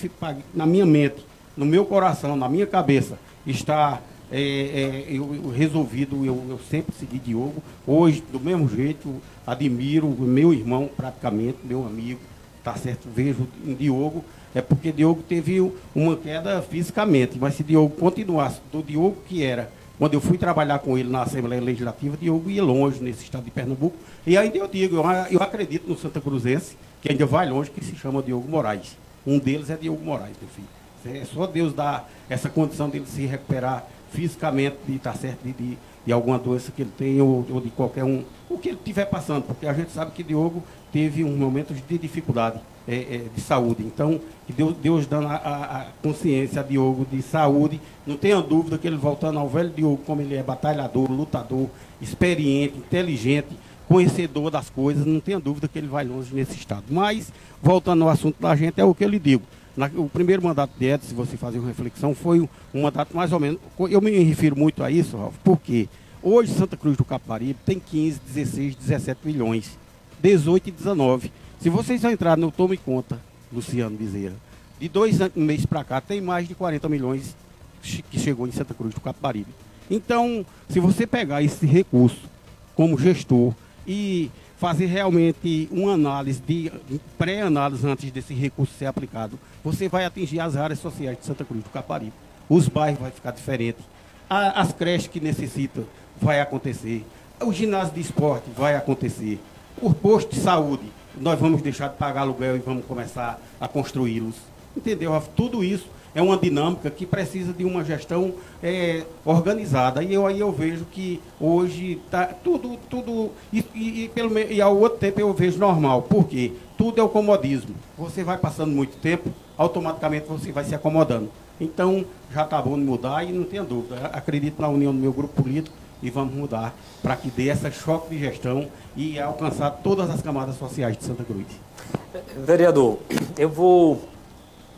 [SPEAKER 5] na minha mente, no meu coração, na minha cabeça, está é, é, eu, eu, resolvido, eu, eu, sempre segui Diogo. Hoje, do mesmo jeito, admiro meu irmão, praticamente, meu amigo, tá certo? Vejo em Diogo, é porque Diogo teve uma queda fisicamente, mas se Diogo continuasse do Diogo que era, quando eu fui trabalhar com ele na Assembleia Legislativa, Diogo ia longe nesse estado de Pernambuco. E ainda eu digo, eu, eu acredito no Santa Cruzense, que ainda vai longe, que se chama Diogo Moraes. Um deles é Diogo Moraes, meu filho. É só Deus dar essa condição dele se recuperar fisicamente de tá certo de, de, de, alguma doença que ele tem ou, ou, de qualquer um, o que ele estiver passando, porque a gente sabe que Diogo teve um momento de dificuldade é, é, de saúde. Então, que Deus, Deus dando a, a, consciência a Diogo de saúde, não tenha dúvida que ele voltando ao velho Diogo, como ele é batalhador, lutador, experiente, inteligente, conhecedor das coisas, não tenha dúvida que ele vai longe nesse estado. Mas, voltando ao assunto da gente, é o que eu lhe digo. Na, o primeiro mandato de Edson, se você fazer uma reflexão, foi um, um, mandato mais ou menos. Eu me refiro muito a isso, Ralf, porque hoje Santa Cruz do Caparibe tem 15, 16, 17 milhões, 18 e 19. Se vocês entrarem no Tome Conta, Luciano Bezerra, de dois meses para cá, tem mais de 40 milhões que chegou em Santa Cruz do Caparibe. Então, se você pegar esse recurso como gestor e fazer realmente uma análise de pré-análise antes desse recurso ser aplicado, você vai atingir as áreas sociais de Santa Cruz do Caparibe. Os bairros vai ficar diferentes. As creches que necessitam vai acontecer. O ginásio de esporte vai acontecer. O posto de saúde, nós vamos deixar de pagar aluguel e vamos começar a construí-los. Entendeu? Tudo isso é uma dinâmica que precisa de uma gestão é, organizada. E eu aí eu vejo que hoje tá tudo, tudo e, e, e, pelo, e ao outro tempo eu vejo normal. Por quê? Tudo é o comodismo. Você vai passando muito tempo, automaticamente você vai se acomodando. Então, já está bom de mudar e não tenha dúvida. Acredito na união do meu grupo político e vamos mudar para que dê esse choque de gestão e alcançar todas as camadas sociais de Santa Cruz.
[SPEAKER 3] Vereador, eu vou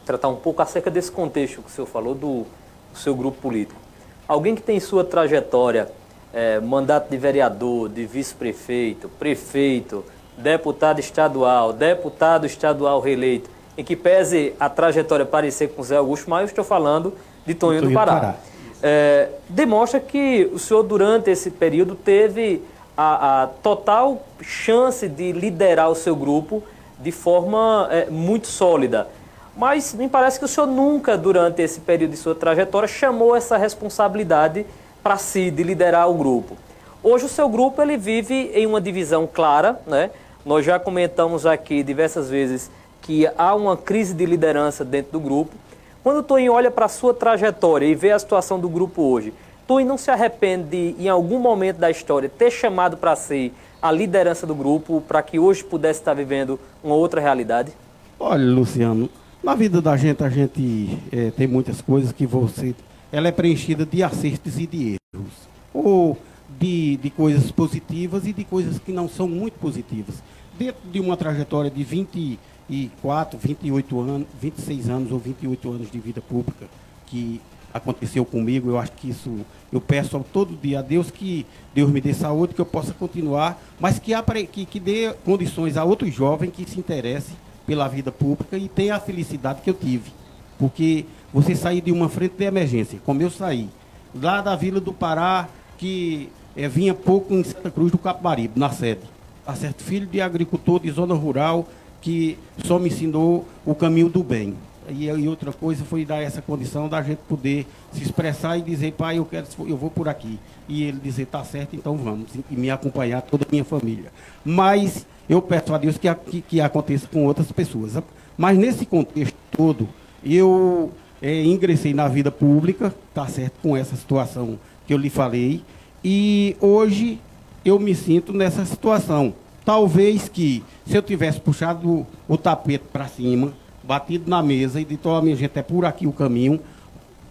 [SPEAKER 3] tratar um pouco acerca desse contexto que o senhor falou do, do seu grupo político. Alguém que tem sua trajetória, é, mandato de vereador, de vice-prefeito, prefeito, deputado estadual, deputado estadual reeleito, em que pese a trajetória parecer com o Zé Augusto, mas eu estou falando de Tonho do Pará. Pará. É, demonstra que o senhor, durante esse período, teve a, a, total chance de liderar o seu grupo de forma é, muito sólida. Mas me parece que o senhor nunca, durante esse período de sua trajetória, chamou essa responsabilidade para si, de liderar o grupo. Hoje o seu grupo ele vive em uma divisão clara, né? Nós já comentamos aqui diversas vezes que há uma crise de liderança dentro do grupo. Quando o Toinho olha para a sua trajetória e vê a situação do grupo hoje, Toinho não se arrepende de, em algum momento da história, ter chamado para si a liderança do grupo para que hoje pudesse estar vivendo uma outra realidade?
[SPEAKER 5] Olha, Luciano, na vida da gente, a gente é, tem muitas coisas que você. Ela é preenchida de acertos e de erros. Ou de, de coisas positivas e de coisas que não são muito positivas. Dentro de uma trajetória de 24, 28 anos, 26 anos ou 28 anos de vida pública que aconteceu comigo, eu acho que isso, eu peço todo dia a Deus que Deus me dê saúde, que eu possa continuar, mas que, que, que dê condições a outros jovens que se interessem pela vida pública e tenha a felicidade que eu tive. Porque você sair de uma frente de emergência, como eu saí, lá da Vila do Pará, que é, vinha pouco em Santa Cruz do Capibaribe, na sede. Tá certo? Filho de agricultor de zona rural, que só me ensinou o caminho do bem. E, e, outra coisa foi dar essa condição da gente poder se expressar e dizer, pai, eu quero, eu vou por aqui. E ele dizer, tá certo, então vamos. E me acompanhar toda a minha família. Mas eu peço a Deus que, que, que aconteça com outras pessoas. Mas nesse contexto todo, eu é, ingressei na vida pública, tá certo, com essa situação que eu lhe falei. E hoje eu me sinto nessa situação. Talvez que se eu tivesse puxado o tapete para cima, batido na mesa e dito, ó, oh, minha gente, é por aqui o caminho,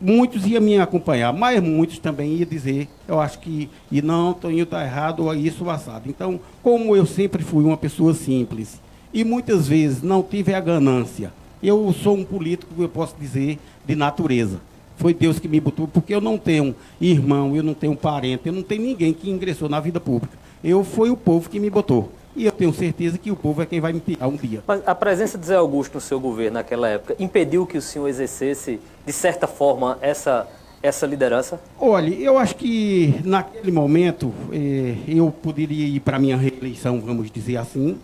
[SPEAKER 5] muitos iam me acompanhar, mas muitos também iam dizer, eu acho que, e não, Toninho está errado, ou isso assado. Então, como eu sempre fui uma pessoa simples, e muitas vezes não tive a ganância, eu sou um político, eu posso dizer, de natureza. Foi Deus que me botou, porque eu não tenho irmão, eu não tenho parente, eu não tenho ninguém que ingressou na vida pública. Eu foi o povo que me botou. E eu tenho certeza que o povo é quem vai me tirar um dia.
[SPEAKER 3] Mas a presença de Zé Augusto no seu governo naquela época impediu que o senhor exercesse, de certa forma, essa, essa liderança?
[SPEAKER 5] Olha, eu acho que naquele momento eh, eu poderia ir para a minha reeleição, vamos dizer assim,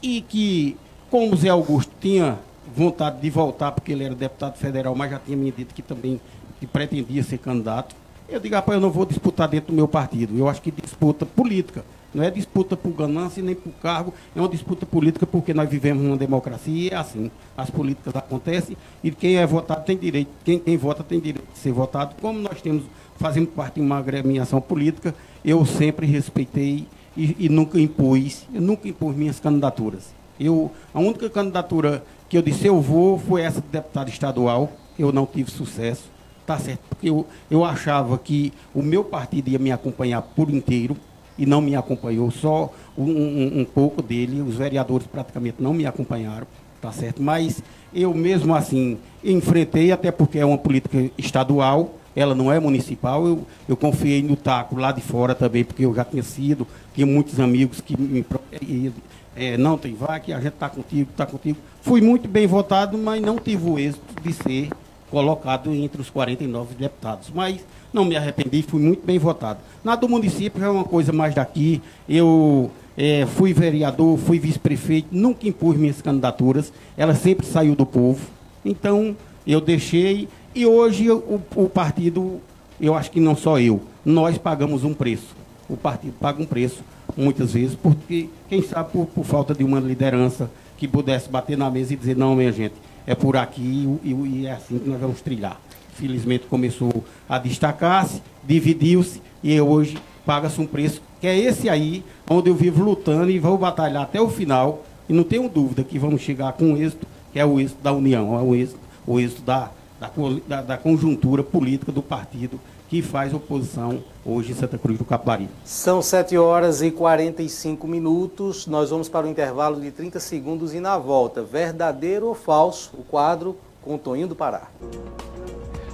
[SPEAKER 5] e que, como Zé Augusto tinha vontade de voltar, porque ele era deputado federal, mas já tinha me dito que também que pretendia ser candidato. Eu digo, rapaz, eu não vou disputar dentro do meu partido. Eu acho que disputa política. Não é disputa por ganância nem por cargo, é uma disputa política porque nós vivemos numa democracia e é assim. As políticas acontecem e quem é votado tem direito, quem, quem vota tem direito de ser votado. Como nós temos, fazendo parte de uma agremiação política, eu sempre respeitei e, e nunca impus, eu nunca impus minhas candidaturas. Eu, a única candidatura que eu disse eu vou, foi essa de deputado estadual, eu não tive sucesso, tá certo, porque eu, eu achava que o meu partido ia me acompanhar por inteiro, e não me acompanhou, só um, um, um pouco dele, os vereadores praticamente não me acompanharam, tá certo, mas eu mesmo assim enfrentei, até porque é uma política estadual, ela não é municipal, eu, eu confiei no taco lá de fora também, porque eu já tinha sido, tinha muitos amigos que me, é, não tem vaca, a gente está contigo, está contigo. Fui muito bem votado, mas não tive o êxito de ser colocado entre os 49 deputados. Mas não me arrependi, fui muito bem votado. Na do município é uma coisa mais daqui. Eu é, fui vereador, fui vice-prefeito, nunca impus minhas candidaturas, ela sempre saiu do povo. Então, eu deixei. E hoje o, o partido, eu acho que não só eu, nós pagamos um preço. O partido paga um preço muitas vezes, porque, quem sabe, por, por falta de uma liderança que pudesse bater na mesa e dizer, não, minha gente, é por aqui e, e é assim que nós vamos trilhar. Felizmente começou a destacar-se, dividiu-se e hoje paga-se um preço que é esse aí, onde eu vivo lutando e vou batalhar até o final. E não tenho dúvida que vamos chegar com êxito, que é o êxito da união, é o êxito, o êxito da, da, da conjuntura política do partido que faz oposição hoje em Santa Cruz do Capibaribe.
[SPEAKER 2] São 7 horas e 45 minutos. Nós vamos para o intervalo de 30 segundos e na volta, verdadeiro ou falso, o quadro com Toninho do Pará.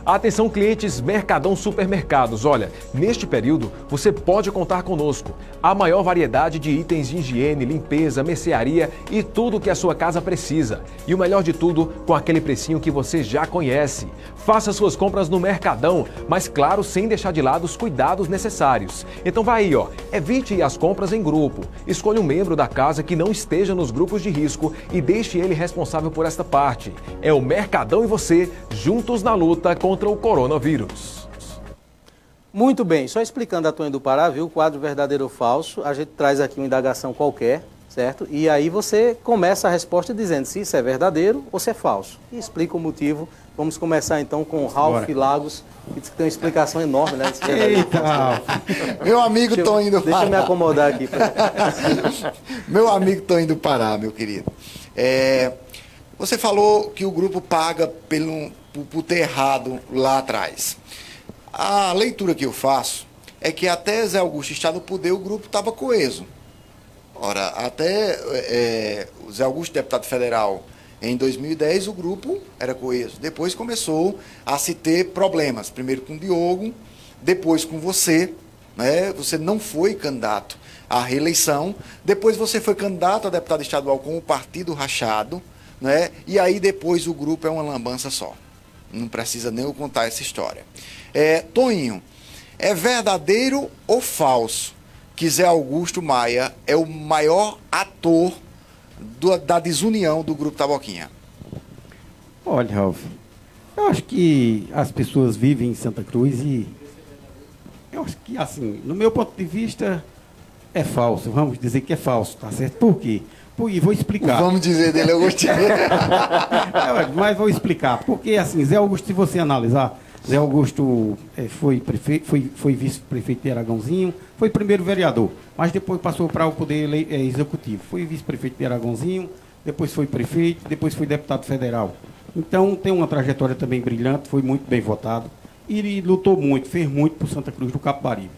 [SPEAKER 9] Atenção clientes Mercadão Supermercados. Olha, neste período você pode contar conosco. A maior variedade de itens de higiene, limpeza, mercearia e tudo que a sua casa precisa. E o melhor de tudo, com aquele precinho que você já conhece. Faça suas compras no Mercadão, mas claro, sem deixar de lado os cuidados necessários. Então vai aí, ó. Evite as compras em grupo. Escolha um membro da casa que não esteja nos grupos de risco e deixe ele responsável por esta parte. É o Mercadão e você, juntos na luta contra contra o coronavírus.
[SPEAKER 2] Muito bem, só explicando a Tonha do Pará, viu? O quadro verdadeiro ou falso, a gente traz aqui uma indagação qualquer, certo? E aí você começa a resposta dizendo se isso é verdadeiro ou se é falso. E explica o motivo. Vamos começar então com o Ralph Bora. Lagos, que diz que tem uma explicação enorme, né?
[SPEAKER 4] Eita, meu amigo deixa, Tonho do
[SPEAKER 2] Pará. Deixa eu me acomodar aqui.
[SPEAKER 4] meu amigo Tonho do Pará, meu querido. É, você falou que o grupo paga pelo, por, por ter errado lá atrás. A leitura que eu faço é que até Zé Augusto está no poder, o grupo estava coeso. Ora, até é, o Zé Augusto, deputado federal, em 2010 o grupo era coeso. Depois começou a se ter problemas. Primeiro com o Diogo, depois com você. Né? Você não foi candidato à reeleição. Depois você foi candidato a deputado estadual com o partido rachado. Né? E aí depois o grupo é uma lambança só. Não precisa nem eu contar essa história. É, Toninho, é verdadeiro ou falso que Zé Augusto Maia é o maior ator do, da desunião do Grupo Taboquinha?
[SPEAKER 5] Olha, Ralf, eu acho que as pessoas vivem em Santa Cruz e eu acho que, assim, no meu ponto de vista, é falso. Vamos dizer que é falso, tá certo? Por quê? E vou explicar.
[SPEAKER 4] Vamos dizer dele, Augusto.
[SPEAKER 5] é, mas vou explicar. Porque, assim, Zé Augusto, se você analisar, Zé Augusto é, foi, prefeito, foi, foi vice-prefeito de Aragãozinho, foi primeiro vereador, mas depois passou para o poder é, executivo. Foi vice-prefeito de Aragãozinho, depois foi prefeito, depois foi deputado federal. Então tem uma trajetória também brilhante, foi muito bem votado. E ele lutou muito, fez muito por Santa Cruz do Capibaribe.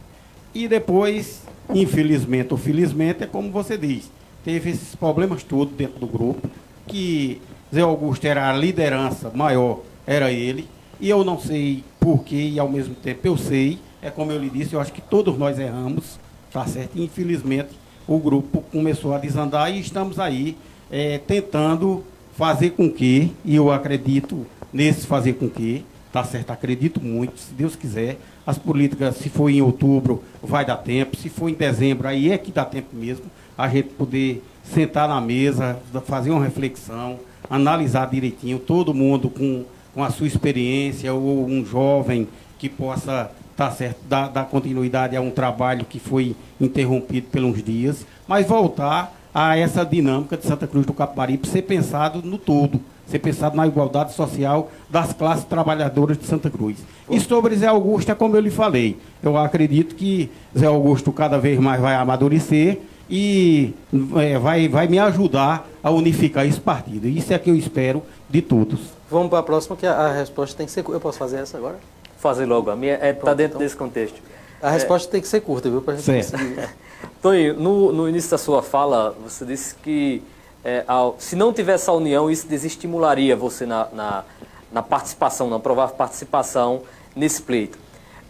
[SPEAKER 5] E depois, infelizmente ou felizmente, é como você diz, teve esses problemas todos dentro do grupo, que Zé Augusto era a liderança maior, era ele, e eu não sei porquê, e ao mesmo tempo eu sei, é como eu lhe disse, eu acho que todos nós erramos, tá certo? Infelizmente, o grupo começou a desandar e estamos aí é, tentando fazer com que, e eu acredito nesse fazer com que, tá certo? Acredito muito, se Deus quiser, as políticas, se for em outubro, vai dar tempo, se for em dezembro, aí é que dá tempo mesmo a gente poder sentar na mesa, fazer uma reflexão, analisar direitinho, todo mundo com, com a sua experiência, ou um jovem que possa tá certo, dar, dar continuidade a um trabalho que foi interrompido por uns dias, mas voltar a essa dinâmica de Santa Cruz do Capibaribe ser pensado no todo, ser pensado na igualdade social das classes trabalhadoras de Santa Cruz. E sobre Zé Augusto, é como eu lhe falei, eu acredito que Zé Augusto cada vez mais vai amadurecer e é, vai, vai me ajudar a unificar esse partido. Isso é que eu espero de todos.
[SPEAKER 2] Vamos para a próxima, que a, a, resposta tem que ser. Eu posso fazer essa agora?
[SPEAKER 3] Fazer logo. A minha está é, tá dentro então. desse contexto.
[SPEAKER 2] A resposta é... tem que ser curta, viu? Para a gente conseguir.
[SPEAKER 3] Toninho, no, no início da sua fala, você disse que é, ao, se não tivesse a união, isso desestimularia você na, na, na participação, na provável participação nesse pleito.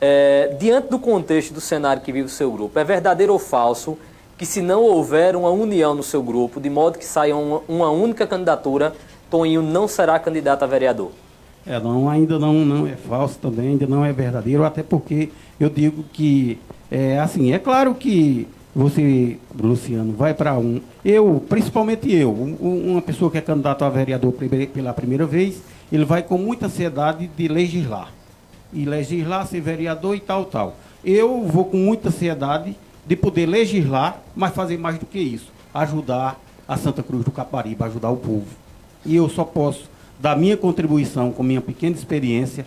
[SPEAKER 3] É, diante do contexto do cenário que vive o seu grupo, é verdadeiro ou falso que se não houver uma união no seu grupo, de modo que saia uma, uma única candidatura, Toninho não será candidato a vereador.
[SPEAKER 5] É, não, ainda não, não é falso também, ainda não é verdadeiro, até porque eu digo que, é assim, é claro que você, Luciano, vai para um. Eu, principalmente eu, um, uma pessoa que é candidato a vereador pela primeira vez, ele vai com muita ansiedade de legislar. E legislar, ser vereador e tal, tal. Eu vou com muita ansiedade de poder legislar, mas fazer mais do que isso, ajudar a Santa Cruz do Caparibe, ajudar o povo. E eu só posso da minha contribuição com minha pequena experiência,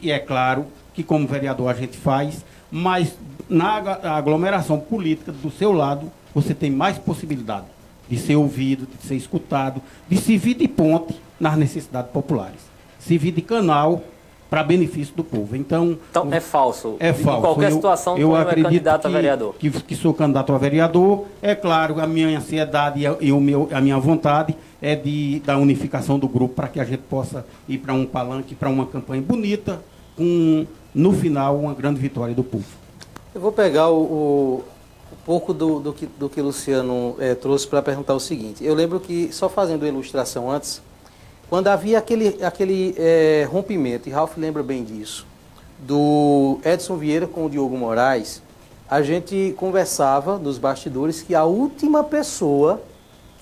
[SPEAKER 5] e é claro que como vereador a gente faz, mas na aglomeração política do seu lado, você tem mais possibilidade de ser ouvido, de ser escutado, de servir de ponte nas necessidades populares, servir de canal para benefício do povo. Então,
[SPEAKER 3] então é falso.
[SPEAKER 5] É falso.
[SPEAKER 3] Em qualquer eu, situação,
[SPEAKER 5] eu acredito
[SPEAKER 3] é candidato
[SPEAKER 5] que,
[SPEAKER 3] a vereador.
[SPEAKER 5] Que, que sou candidato a vereador. É claro, a minha ansiedade e, a, o meu, a minha vontade é de da unificação do grupo para que a gente possa ir para um palanque, para uma campanha bonita, com no final uma grande vitória do povo.
[SPEAKER 2] Eu vou pegar o, o um pouco do, do, que, do que Luciano é, trouxe para perguntar o seguinte. Eu lembro que, só fazendo a ilustração antes, quando havia aquele, aquele é, rompimento, e Ralph lembra bem disso, do Edson Vieira com o Diogo Moraes, a gente conversava nos bastidores que a última pessoa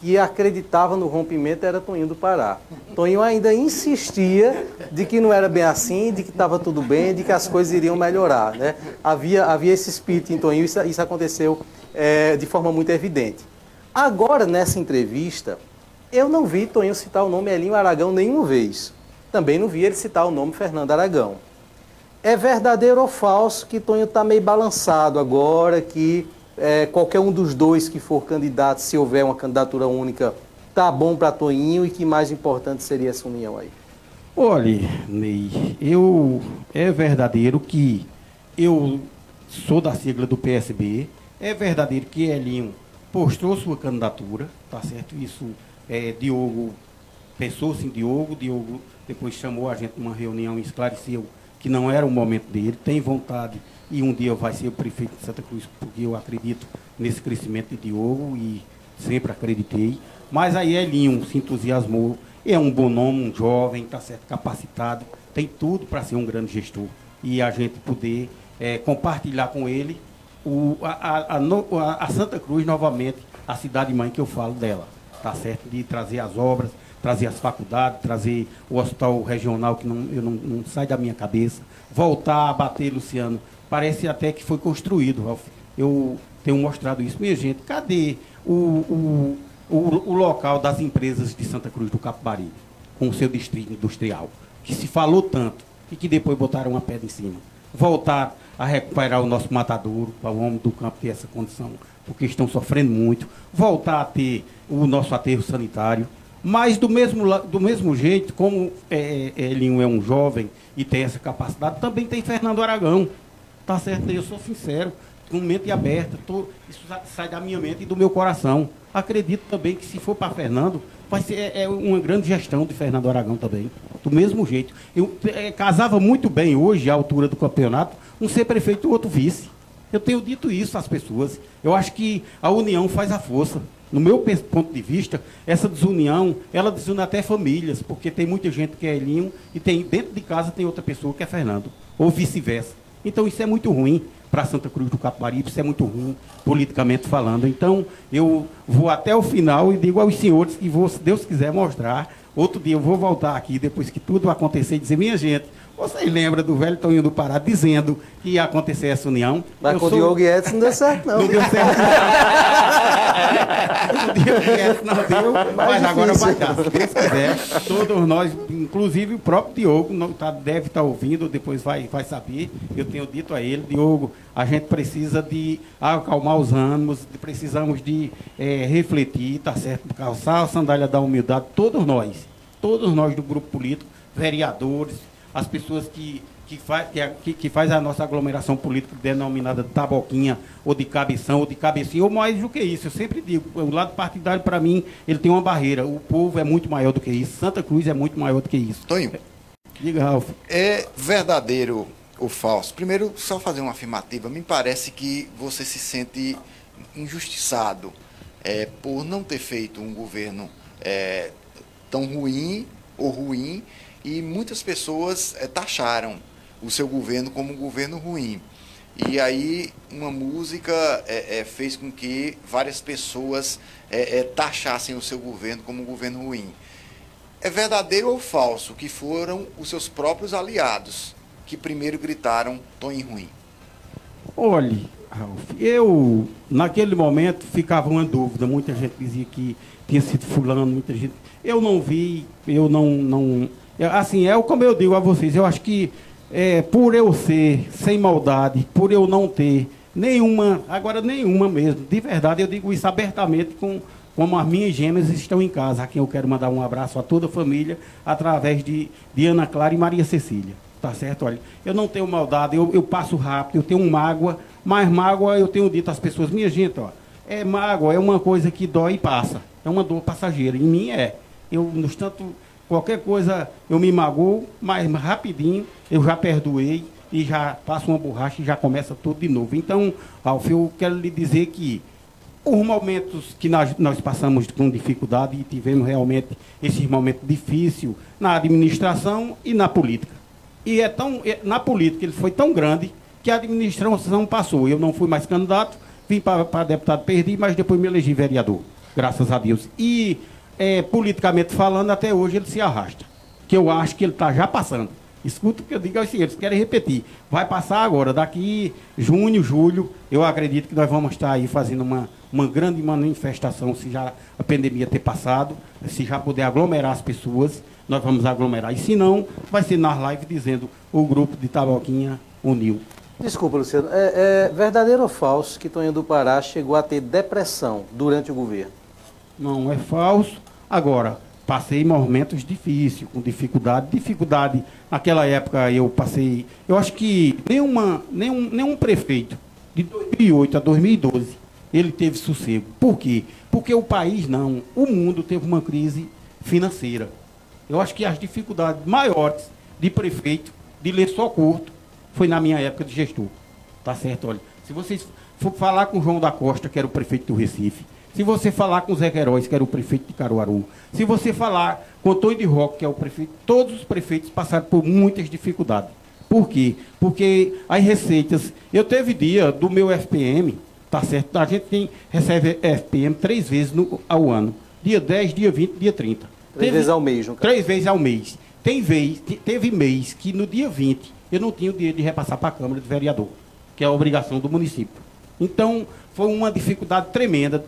[SPEAKER 2] que acreditava no rompimento era Toninho do Pará. Toninho ainda insistia de que não era bem assim, de que estava tudo bem, de que as coisas iriam melhorar. Né? Havia, havia esse espírito em Toninho, isso, isso aconteceu é, de forma muito evidente. Agora, nessa entrevista, eu não vi Toninho citar o nome Elinho Aragão nenhuma vez. Também não vi ele citar o nome Fernando Aragão. É verdadeiro ou falso que Toninho está meio balançado agora, que é, qualquer um dos dois que for candidato, se houver uma candidatura única, tá bom para Toninho e que mais importante seria essa união aí?
[SPEAKER 5] Olha, Ney, eu é verdadeiro que eu sou da sigla do PSB, é verdadeiro que Elinho postou sua candidatura, tá certo? Isso é Diogo pensou-se em Diogo, Diogo depois chamou a gente numa reunião e esclareceu que não era o momento dele, tem vontade e um dia vai ser o prefeito de Santa Cruz, porque eu acredito nesse crescimento de Diogo e sempre acreditei. Mas aí Elinho se entusiasmou, é um bom nome, um jovem, está certo, capacitado, tem tudo para ser um grande gestor. E a gente poder é, compartilhar com ele o, a, a, a, a Santa Cruz novamente, a cidade-mãe que eu falo dela, tá certo? De trazer as obras, trazer as faculdades, trazer o hospital regional que não, eu não, não sai da minha cabeça, voltar a bater, Luciano, parece até que foi construído, Ralf. Eu tenho mostrado isso. Minha gente, cadê o, o, o, o local das empresas de Santa Cruz do Capibaribe, com o seu distrito industrial, que se falou tanto e que depois botaram uma pedra em cima? Voltar a recuperar o nosso matadouro, para o homem do campo ter essa condição, porque estão sofrendo muito. Voltar a ter o nosso aterro sanitário. Mas do mesmo, do mesmo jeito, como é, é, Elinho é um jovem e tem essa capacidade, também tem Fernando Aragão, Tá certo, eu sou sincero, com mente aberta, tô, isso sai da minha mente e do meu coração. Acredito também que se for para Fernando, vai ser é, é, uma grande gestão de Fernando Aragão também. Do mesmo jeito. Eu é, casava muito bem hoje, à altura do campeonato, um ser prefeito e outro vice. Eu tenho dito isso às pessoas. Eu acho que a união faz a força. No meu ponto de vista, essa desunião, ela desune até famílias, porque tem muita gente que é Elinho e tem dentro de casa tem outra pessoa que é Fernando, ou vice-versa. Então isso é muito ruim para Santa Cruz do Capibaribe, isso é muito ruim politicamente falando. Então eu vou até o final e digo aos senhores que vou, se Deus quiser mostrar, outro dia eu vou voltar aqui depois que tudo acontecer e dizer, minha gente, vocês lembram do velho Toninho do Pará dizendo que ia acontecer essa união?
[SPEAKER 2] Mas eu com sou... o Diogo Edson não deu certo, não.
[SPEAKER 5] Não deu certo. o Diogo Edson não deu, mas difícil. agora vai dar. Se Deus quiser, todos nós, inclusive o próprio Diogo, não tá, deve estar tá ouvindo, depois vai, vai saber. Eu tenho dito a ele, Diogo, a gente precisa de acalmar os ânimos, precisamos de é, refletir, tá certo? Calçar a sandália da humildade, todos nós, todos nós do grupo político, vereadores, as pessoas que, que, faz, que, que faz a nossa aglomeração política denominada de taboquinha, ou de cabeção, ou de cabecinha, ou mais do que isso. Eu sempre digo, o lado partidário, para mim, ele tem uma barreira. O povo é muito maior do que isso. Santa Cruz é muito maior do que isso.
[SPEAKER 4] Tonho.
[SPEAKER 5] Diga, Ralf.
[SPEAKER 4] É verdadeiro ou falso? Primeiro, só fazer uma afirmativa. Me parece que você se sente injustiçado é, por não ter feito um governo é, tão ruim ou ruim e muitas pessoas é, taxaram o seu governo como um governo ruim. E aí uma música é, é, fez com que várias pessoas taxassem o seu governo como um governo ruim. É verdadeiro ou falso que foram os seus próprios aliados que primeiro gritaram tom ruim?
[SPEAKER 5] Olhe, Ralf, eu, naquele momento, ficava uma dúvida. Muita gente dizia que tinha sido fulano, muita gente. Eu não vi, eu não. não assim, é como eu digo a vocês, eu acho que é, por eu ser sem maldade, por eu não ter nenhuma, agora nenhuma mesmo, de verdade, eu digo isso abertamente com, como as minhas gêmeas estão em casa, a quem eu quero mandar um abraço a toda a família, através de, de Ana Clara e Maria Cecília. Tá certo? Olha, eu não tenho maldade, eu, eu passo rápido, eu tenho mágoa, mas mágoa eu tenho dito às pessoas, minha gente, ó, é mágoa, é uma coisa que dói e passa. É uma dor passageira. Em mim é. Eu, no tanto, qualquer coisa eu me magoo, mas rapidinho eu já perdoei e já passo uma borracha e já começa tudo de novo. Então, Alf, eu quero lhe dizer que os momentos que nós, nós passamos com dificuldade e tivemos realmente esses momentos difíceis na administração e na política. E é tão, é, na política ele foi tão grande que a administração passou. Eu não fui mais candidato, vim para, deputado, perdi, mas depois me elegi vereador, graças a Deus. E é, politicamente falando, até hoje ele se arrasta. Que eu acho que ele está já passando. Escuta o que eu digo aos senhores, querem repetir. Vai passar agora, daqui junho, julho, eu acredito que nós vamos estar aí fazendo uma, uma grande manifestação, se já a pandemia ter passado, se já puder aglomerar as pessoas, nós vamos aglomerar. E se não, vai ser nas lives dizendo o grupo de Taboquinha uniu.
[SPEAKER 2] Desculpa, Luciano. É, é verdadeiro ou falso que Tonho do Pará chegou a ter depressão durante o governo?
[SPEAKER 5] Não é falso. Agora, passei momentos difíceis, com dificuldade. Dificuldade, naquela época eu passei. Eu acho que nenhuma, nenhum, nenhum prefeito de 2008 a 2012 ele teve sossego. Por quê? Porque o país não, o mundo teve uma crise financeira. Eu acho que as dificuldades maiores de prefeito, de ler só curto, foi na minha época de gestor. Tá certo? Olha, se vocês for falar com o João da Costa, que era o prefeito do Recife, se você falar com o Zé Queiroz, que era o prefeito de Caruaru, se você falar com o Antônio de Roque, que é o prefeito, todos os prefeitos passaram por muitas dificuldades. Por quê? Porque as receitas. Eu teve dia do meu FPM, tá certo? A gente tem, recebe FPM três vezes no, ao ano. Dia 10, dia 20, dia 30. Três
[SPEAKER 2] teve, vezes ao mês, no
[SPEAKER 5] caso. Três vezes ao mês. Tem vez, teve mês que no dia 20 eu não tinha o dinheiro de repassar para a Câmara de Vereador, que é a obrigação do município. Então, foi uma dificuldade tremenda,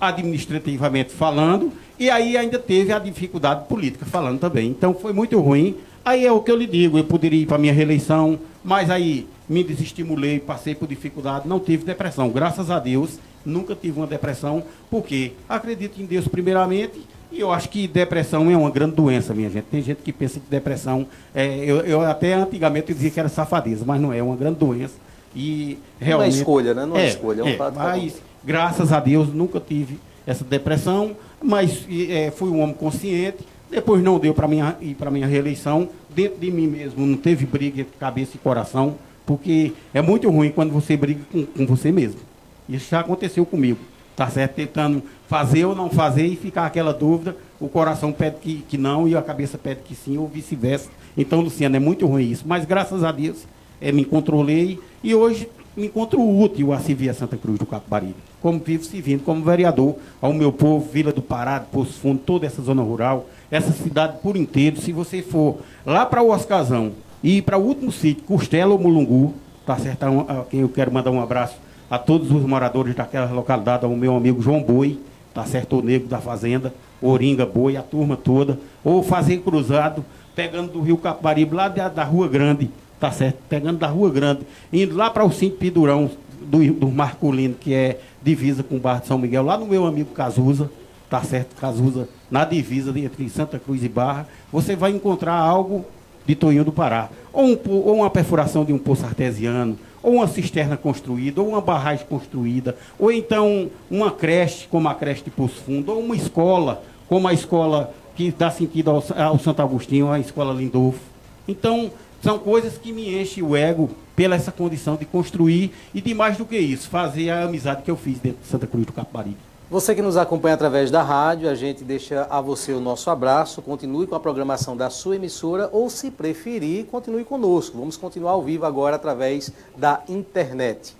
[SPEAKER 5] administrativamente falando, e aí ainda teve a dificuldade política falando também. Então, foi muito ruim. Aí é o que eu lhe digo, eu poderia ir para a minha reeleição, mas aí me desestimulei, passei por dificuldade, não tive depressão. Graças a Deus, nunca tive uma depressão, porque acredito em Deus primeiramente, e eu acho que depressão é uma grande doença, minha gente. Tem gente que pensa que depressão. É, eu, eu, até antigamente dizia que era safadeza, mas não é, é uma grande doença. E realmente.
[SPEAKER 2] Não é escolha, né? Não é, é escolha, é um é, fato.
[SPEAKER 5] Mas, graças a Deus, nunca tive essa depressão, mas é, fui um homem consciente. Depois não deu para minha, ir para minha reeleição. Dentro de mim mesmo não teve briga de cabeça e coração, porque é muito ruim quando você briga com, com você mesmo. Isso já aconteceu comigo tá certo? Tentando fazer ou não fazer e ficar aquela dúvida, o coração pede que, que não e a cabeça pede que sim, ou vice-versa. Então, Luciano, é muito ruim isso. Mas graças a Deus, é, me controlei e hoje me encontro útil a servir a Santa Cruz do Capibaribe. Como vivo servindo como vereador ao meu povo, Vila do Pará, Poço Fundo, toda essa zona rural, essa cidade por inteiro. Se você for lá para o Oscazão e para o último sítio, Costela ou Mulungu, tá certo? A quem eu quero mandar um abraço a todos os moradores daquela localidade, ao meu amigo João Boi, tá certo? O Negro da Fazenda, Oringa Boi, a turma toda, ou fazer cruzado, pegando do Rio Capibaribe, lá da, da Rua Grande, tá certo? Pegando da Rua Grande, indo lá para o Cinto Pidurão do, do Marcolino, que é divisa com o Barra de São Miguel, lá no meu amigo Cazuza, tá certo? Cazuza, na divisa entre Santa Cruz e Barra, você vai encontrar algo de Toinho do Pará. Ou, um, ou uma perfuração de um poço artesiano, ou uma cisterna construída, ou uma barragem construída, ou então uma creche, como a creche de Poço Fundo, ou uma escola, como a escola que dá sentido ao, ao Santo Agostinho, a escola Lindolfo. Então, são coisas que me enchem o ego pela essa condição de construir e de mais do que isso, fazer a amizade que eu fiz dentro de Santa Cruz do Capibaribe.
[SPEAKER 2] Você que nos acompanha através da rádio, a gente deixa a você o nosso abraço. Continue com a programação da sua emissora ou, se preferir, continue conosco. Vamos continuar ao vivo agora através da internet.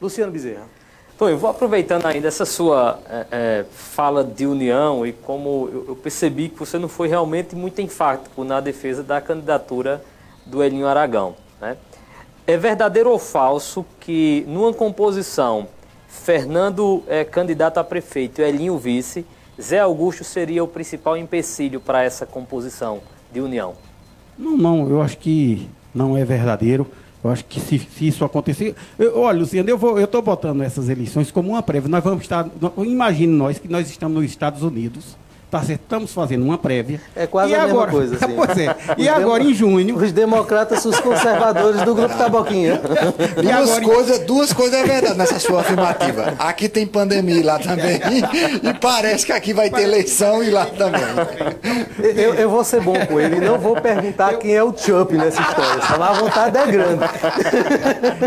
[SPEAKER 2] Luciano Bezerra.
[SPEAKER 3] Então, eu vou aproveitando ainda essa sua é, é, fala de união e como eu, eu, percebi que você não foi realmente muito enfático na defesa da candidatura do Elinho Aragão. Né? É verdadeiro ou falso que numa composição Fernando é candidato a prefeito Elinho vice, Zé Augusto seria o principal empecilho para essa composição de união?
[SPEAKER 5] Não, não, eu acho que não é verdadeiro. Eu acho que se, se isso acontecer. Eu, olha, Luciano, eu estou botando essas eleições como uma prévia. Nós vamos estar. Imagine nós que nós estamos nos Estados Unidos Tá certo? Estamos fazendo uma prévia.
[SPEAKER 2] É quase e a agora, mesma coisa, assim.
[SPEAKER 5] pois é. E agora, em junho...
[SPEAKER 2] Os democratas e os conservadores do Grupo Taboquinha.
[SPEAKER 4] duas, agora, coisas, duas coisas é verdade nessa sua afirmativa. Aqui tem pandemia lá também. E, parece que aqui vai ter eleição e lá também.
[SPEAKER 2] Eu, eu vou ser bom com ele. Não vou perguntar quem é o Trump nessa história. Só a vontade é grande.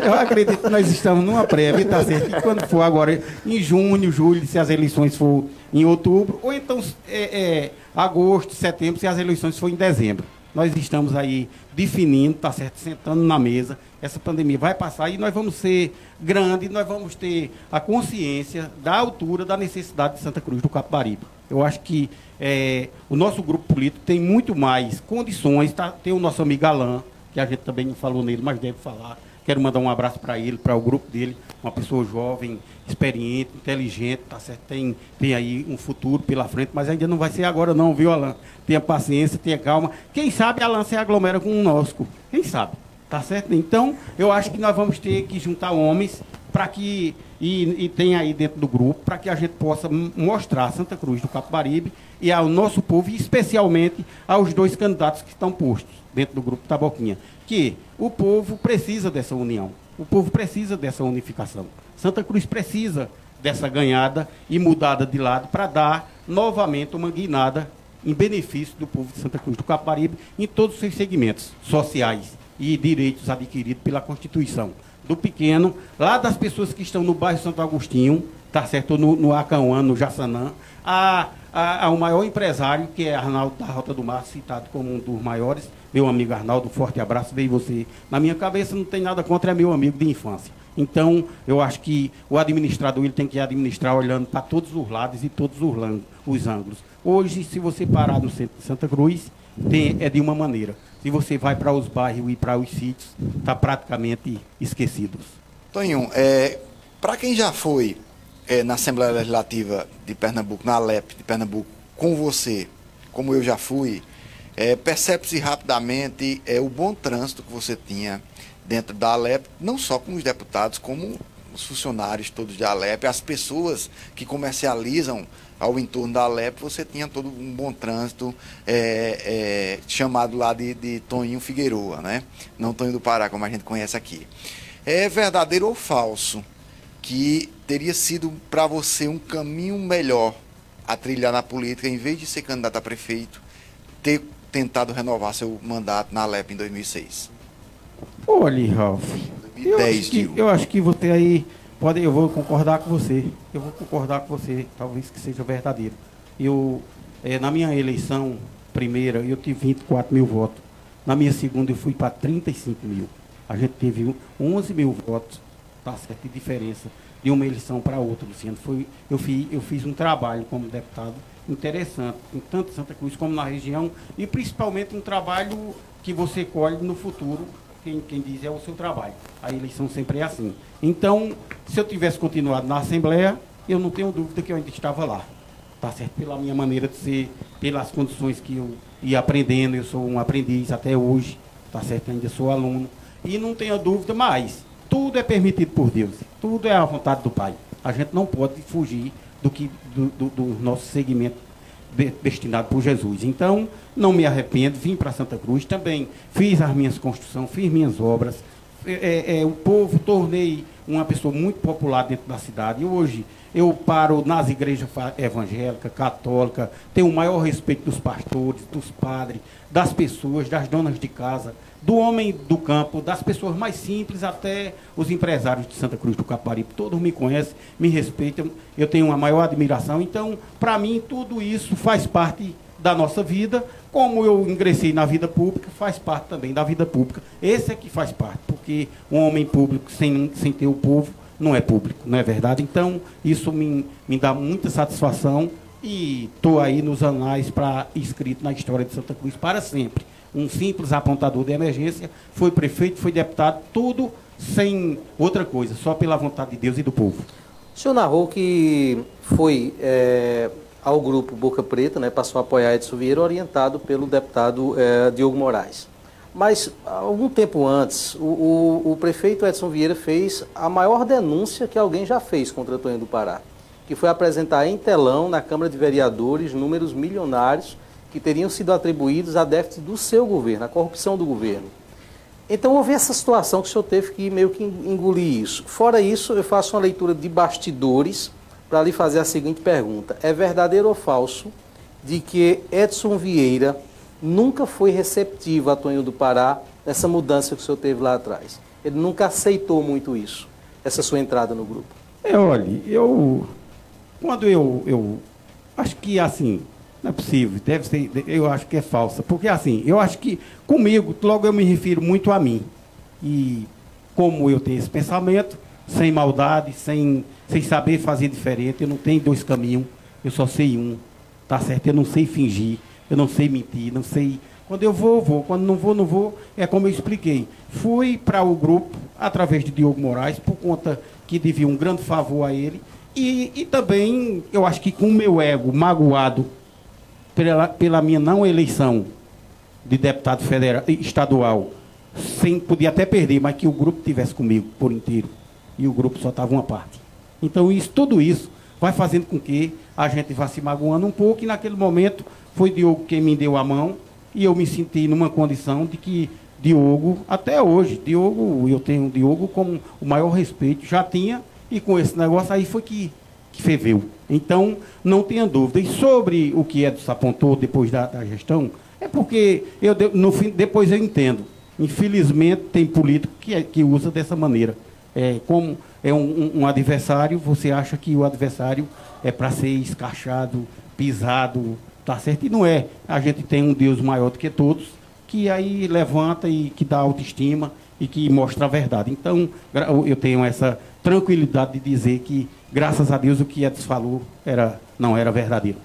[SPEAKER 5] Eu acredito que nós estamos numa prévia, tá certo? E quando for agora, em junho, julho, se as eleições for em outubro, ou então é, é, agosto, setembro, se as eleições forem em dezembro. Nós estamos aí definindo, tá certo, sentando na mesa. Essa pandemia vai passar e nós vamos ser grandes, nós vamos ter a consciência da altura da necessidade de Santa Cruz do Capibaribe. Eu acho que é, o nosso grupo político tem muito mais condições. Tá? Tem o nosso amigo Alain, que a gente também não falou nele, mas deve falar Quero mandar um abraço para ele, para o grupo dele, uma pessoa jovem, experiente, inteligente, tá certo? Tem, tem aí um futuro pela frente, mas ainda não vai ser agora não, viu, Alan? Tenha paciência, tenha calma. Quem sabe Alan se aglomera com o nosso, quem sabe? Tá certo? Então, eu acho que nós vamos ter que juntar homens para que e, e tem aí dentro do grupo para que a gente possa mostrar Santa Cruz do Capibaribe e ao nosso povo, especialmente aos dois candidatos que estão postos dentro do grupo Taboquinha, que o povo precisa dessa união, o povo precisa dessa unificação. Santa Cruz precisa dessa ganhada e mudada de lado para dar novamente uma guinada em benefício do povo de Santa Cruz do Caparibe em todos os seus segmentos sociais e direitos adquiridos pela Constituição. Do pequeno, lá das pessoas que estão no bairro Santo Agostinho, tá certo? No, no Acauã, no Jaçanã, a, a, ao maior empresário, que é Arnaldo da Rota do Mar, citado como um dos maiores, meu amigo Arnaldo, forte abraço, veio você. Na minha cabeça não tem nada contra, é meu amigo de infância. Então, eu acho que o administrador ele tem que administrar olhando para todos os lados e todos os, os ângulos. Hoje, se você parar no centro de Santa Cruz, tem, é de uma maneira. Se você vai para os bairros e para os sítios, está praticamente esquecidos.
[SPEAKER 4] Tonho, é, para quem já foi é, na Assembleia Legislativa de Pernambuco, na Alep de Pernambuco, com você, como eu já fui, é, Percebe-se rapidamente é, o bom trânsito que você tinha dentro da Alep, não só com os deputados, como os funcionários todos da Alep, as pessoas que comercializam ao entorno da Alep, você tinha todo um bom trânsito é, é, chamado lá de, de Toninho Figueroa, né? Não Toninho do Pará, como a gente conhece aqui. É verdadeiro ou falso que teria sido para você um caminho melhor a trilhar na política, em vez de ser candidato a prefeito, ter tentado renovar seu mandato na Alep em 2006?
[SPEAKER 5] Olha, Ralf. 2010, eu acho, que, eu acho que você aí pode, eu vou concordar com você. Eu vou concordar com você, talvez que seja verdadeiro. Eu, é, na minha eleição primeira, eu tive 24 mil votos. Na minha segunda, eu fui para 35 mil. A gente teve 11 mil votos, tá certo, de diferença de uma eleição para outra, Luciano. Foi, eu, fiz, eu fiz um trabalho como deputado interessante, em tanto Santa Cruz como na região, e principalmente um trabalho que você colhe no futuro, quem, quem diz é o seu trabalho. A eleição sempre é assim. Então, se eu tivesse continuado na Assembleia, eu não tenho dúvida que eu ainda estava lá. Tá certo? Pela minha maneira de ser, pelas condições que eu ia aprendendo, eu sou um aprendiz até hoje, tá certo? Ainda sou aluno. E não tenho dúvida mais, tudo é permitido por Deus, tudo é a vontade do Pai. A gente não pode fugir do que do, do, do nosso segmento destinado por Jesus. Então, não me arrependo, vim para Santa Cruz também, fiz as minhas construções, fiz minhas obras. É, é, é, o povo, tornei uma pessoa muito popular dentro da cidade. E hoje eu paro nas igrejas evangélicas, católicas, tenho o maior respeito dos pastores, dos padres, das pessoas, das donas de casa do homem do campo, das pessoas mais simples até os empresários de Santa Cruz do Caparibe. Todos me conhecem, me respeitam, eu tenho uma maior admiração. Então, para mim, tudo isso faz parte da nossa vida. Como eu ingressei na vida pública, faz parte também da vida pública. Esse é que faz parte, porque um homem público sem, sem ter o povo não é público, não é verdade? Então, isso me, me dá muita satisfação e estou aí nos anais para escrito na história de Santa Cruz para sempre um simples apontador de emergência, foi prefeito, foi deputado, tudo sem outra coisa, só pela vontade de Deus e do povo.
[SPEAKER 2] O senhor narrou que foi é, ao grupo Boca Preta, né, passou a apoiar Edson Vieira, orientado pelo deputado é, Diogo Moraes. Mas, algum tempo antes, o, o, o, prefeito Edson Vieira fez a maior denúncia que alguém já fez contra Antônio do Pará, que foi apresentar em telão na Câmara de Vereadores números milionários que teriam sido atribuídos a déficit do seu governo, a corrupção do governo. Então houve essa situação que o senhor teve que meio que engolir isso. Fora isso, eu faço uma leitura de bastidores para lhe fazer a seguinte pergunta: é verdadeiro ou falso de que Edson Vieira nunca foi receptivo a Tonho do Pará nessa mudança que o senhor teve lá atrás? Ele nunca aceitou muito isso, essa sua entrada no grupo?
[SPEAKER 5] É, olha, eu. Quando eu. eu acho que assim, não é possível, deve ser, eu acho que é falsa. Porque assim, eu acho que comigo, logo eu me refiro muito a mim. E como eu tenho esse pensamento, sem maldade, sem, sem saber fazer diferente, eu não tenho dois caminhos, eu só sei um. Tá certo? Eu não sei fingir, eu não sei mentir, não sei. Quando eu vou, vou. Quando não vou, não vou. É como eu expliquei. Fui para o grupo através de Diogo Moraes, por conta que devia um grande favor a ele. E, e também, eu acho que com o meu ego magoado pela, pela minha não eleição de deputado federal, estadual, sem podia até perder, mas que o grupo tivesse comigo por inteiro. E o grupo só estava uma parte. Então, isso, tudo isso vai fazendo com que a gente vá se magoando um pouco, e naquele momento foi Diogo quem me deu a mão, e eu me senti numa condição de que Diogo, até hoje, Diogo, eu tenho Diogo como o maior respeito, já tinha, e com esse negócio aí foi que que ferveu. Então, não tenha dúvida. E sobre o que Edson apontou depois da, da gestão, é porque eu, no fim, depois eu entendo. Infelizmente, tem político que, é, que usa dessa maneira. É, como é um, um, adversário, você acha que o adversário é para ser escachado, pisado, tá certo? E não é. A gente tem um Deus maior do que todos, que aí levanta e que dá autoestima e que mostra a verdade. Então, eu tenho essa tranquilidade de dizer que graças a Deus o que Edson falou era, não era verdadeiro.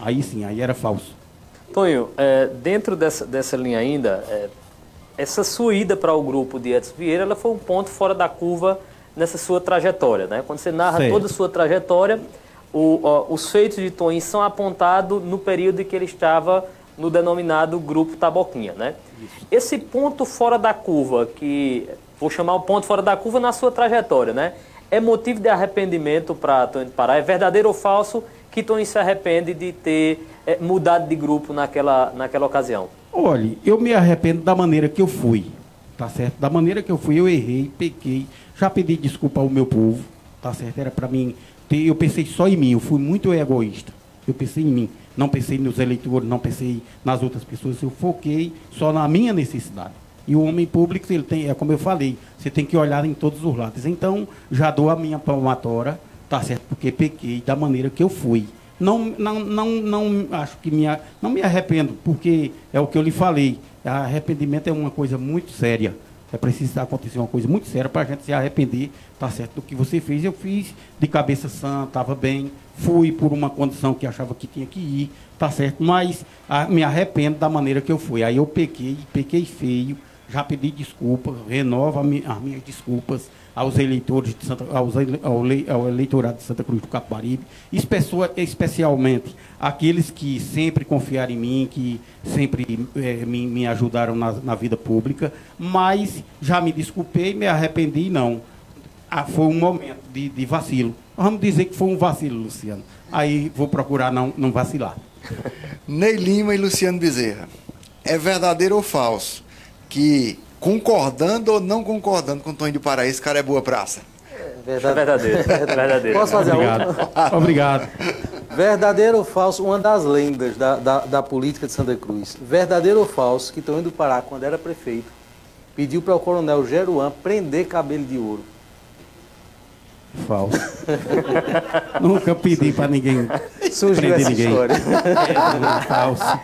[SPEAKER 5] Aí sim, aí era falso.
[SPEAKER 3] Tonho, é, dentro dessa, dessa linha ainda, é, essa sua ida para o grupo de Edson Vieira, ela foi um ponto fora da curva nessa sua trajetória, né? Quando você narra certo. toda a sua trajetória, o, ó, os feitos de Tonho são apontados no período em que ele estava no denominado Grupo Taboquinha, né? Isso. Esse ponto fora da curva, que vou chamar o ponto fora da curva na sua trajetória, né? é motivo de arrependimento para Tony Pará? É verdadeiro ou falso que Tony se arrepende de ter é, mudado de grupo naquela, naquela ocasião?
[SPEAKER 5] Olha, eu me arrependo da maneira que eu fui, tá certo? Da maneira que eu fui, eu errei, pequei, já pedi desculpa ao meu povo, tá certo? Era para mim, eu pensei só em mim, eu fui muito egoísta. Eu pensei em mim, não pensei nos eleitores, não pensei nas outras pessoas, eu foquei só na minha necessidade. E o homem público, ele tem, é como eu falei, você tem que olhar em todos os lados. Então, já dou a minha palmatória, tá certo? Porque pequei da maneira que eu fui. Não, não, não, não acho que me, não me arrependo, porque é o que eu lhe falei. Arrependimento é uma coisa muito séria. É preciso acontecer uma coisa muito séria para a gente se arrepender, tá certo, do que você fez. Eu fiz de cabeça sã, estava bem, fui por uma condição que achava que tinha que ir, tá certo, mas a, me arrependo da maneira que eu fui. Aí eu pequei, pequei feio, já pedi desculpa, renovo as minhas desculpas aos eleitores de Santa, aos, ao, eleitorado de Santa Cruz do Caparibe, especialmente aqueles que sempre confiaram em mim, que sempre é, me, me, ajudaram na, na, vida pública, mas já me desculpei, me arrependi, não. Ah, foi um momento de, de vacilo. Vamos dizer que foi um vacilo, Luciano. Aí vou procurar não, não vacilar.
[SPEAKER 4] Ney Lima e Luciano Bezerra. É verdadeiro ou falso que, concordando ou não concordando com o Tonho de Pará, esse cara é boa praça.
[SPEAKER 3] É verdadeiro. É verdadeiro.
[SPEAKER 2] Posso fazer
[SPEAKER 5] Obrigado.
[SPEAKER 2] a outra?
[SPEAKER 5] Obrigado.
[SPEAKER 2] Verdadeiro ou falso, uma das lendas da, da, da, política de Santa Cruz. Verdadeiro ou falso, que Tonho do Pará, quando era prefeito, pediu para o coronel Geruan prender cabelo de ouro.
[SPEAKER 5] Falso. Nunca pedi para ninguém
[SPEAKER 2] Surgiu prender essa ninguém. história.
[SPEAKER 5] É, falso.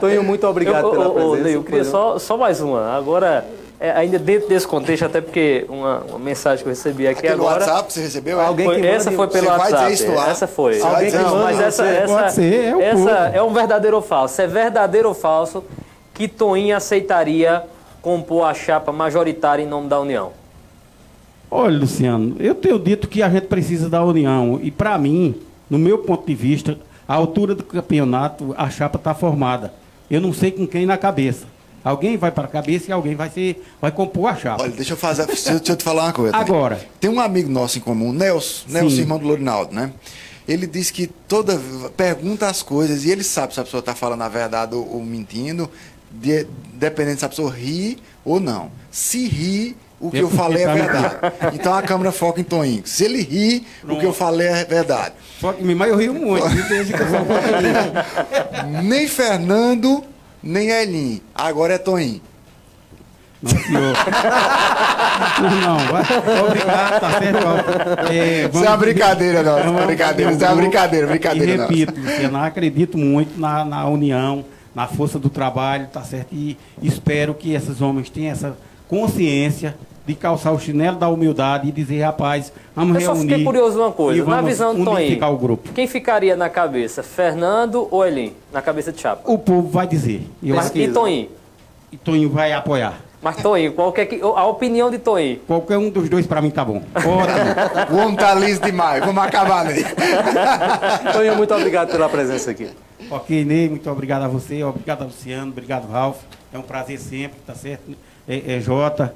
[SPEAKER 2] Tonho, muito obrigado eu, pela presença.
[SPEAKER 3] Ney, eu queria só, só mais uma. Agora, é, ainda dentro desse contexto, até porque uma, uma mensagem que eu recebi aqui
[SPEAKER 4] Pelo
[SPEAKER 3] agora.
[SPEAKER 4] WhatsApp você recebeu?
[SPEAKER 3] Alguém foi, essa foi pelo WhatsApp. Essa foi.
[SPEAKER 2] Alguém que
[SPEAKER 3] não, mas essa, essa,
[SPEAKER 5] Pode ser, é,
[SPEAKER 3] essa é um verdadeiro ou falso. É verdadeiro ou falso que Toim aceitaria compor a chapa majoritária em nome da União?
[SPEAKER 5] Olha, Luciano, eu tenho dito que a gente precisa da união. E, para mim, no meu ponto de vista, a altura do campeonato, a chapa está formada. Eu não sei com quem na cabeça. Alguém vai para a cabeça e alguém vai, ser, vai compor a chapa.
[SPEAKER 4] Olha, deixa eu fazer. Deixa eu te falar uma coisa. também.
[SPEAKER 5] Agora.
[SPEAKER 4] Tem um amigo nosso em comum, Nelson, Nelson,
[SPEAKER 5] Sim.
[SPEAKER 4] irmão do Lourinaldo, né? Ele disse que toda. pergunta as coisas e ele sabe se a pessoa está falando a verdade ou, ou mentindo, de- dependendo se a pessoa ri ou não. Se ri, o que eu falei é verdade. Então a câmera foca em Toninho. Se ele ri, o que eu falei é verdade.
[SPEAKER 5] Só que mas eu rio muito.
[SPEAKER 4] Nem Fernando, nem Elin. Agora é Toninho.
[SPEAKER 5] Não, senhor. Não, vai- Obrigado, tá certo. É,
[SPEAKER 4] Isso é uma brincadeira, não.
[SPEAKER 5] vamos-
[SPEAKER 4] Brincadeira, isso é uma
[SPEAKER 5] vamos-
[SPEAKER 4] brincadeira, brincadeira,
[SPEAKER 5] E repito, Luciano, eu acredito muito na, na união, na força do trabalho, tá certo? E espero que esses homens tenham essa consciência de calçar o chinelo da humildade e dizer, rapaz, vamos
[SPEAKER 3] Eu só
[SPEAKER 5] reunir.
[SPEAKER 3] fiquei curioso uma coisa. Na visão do Toim,
[SPEAKER 5] unificar o grupo.
[SPEAKER 3] quem ficaria na cabeça? Fernando ou Elim? Na cabeça de chapa.
[SPEAKER 5] O povo vai dizer. Eu
[SPEAKER 3] Mas, e Toim?
[SPEAKER 5] e Toninho vai apoiar.
[SPEAKER 3] Mas Toim, qual que é que- a opinião de Toim?
[SPEAKER 5] Qualquer um dos dois para mim tá bom. Ótimo.
[SPEAKER 4] O homem tá liso demais. Vamos acabar nele.
[SPEAKER 2] Toninho, muito obrigado pela presença aqui.
[SPEAKER 5] Ok, Ney, muito obrigado a você, obrigado a Luciano, obrigado, Ralf. É um prazer sempre, tá certo? É, é Jota,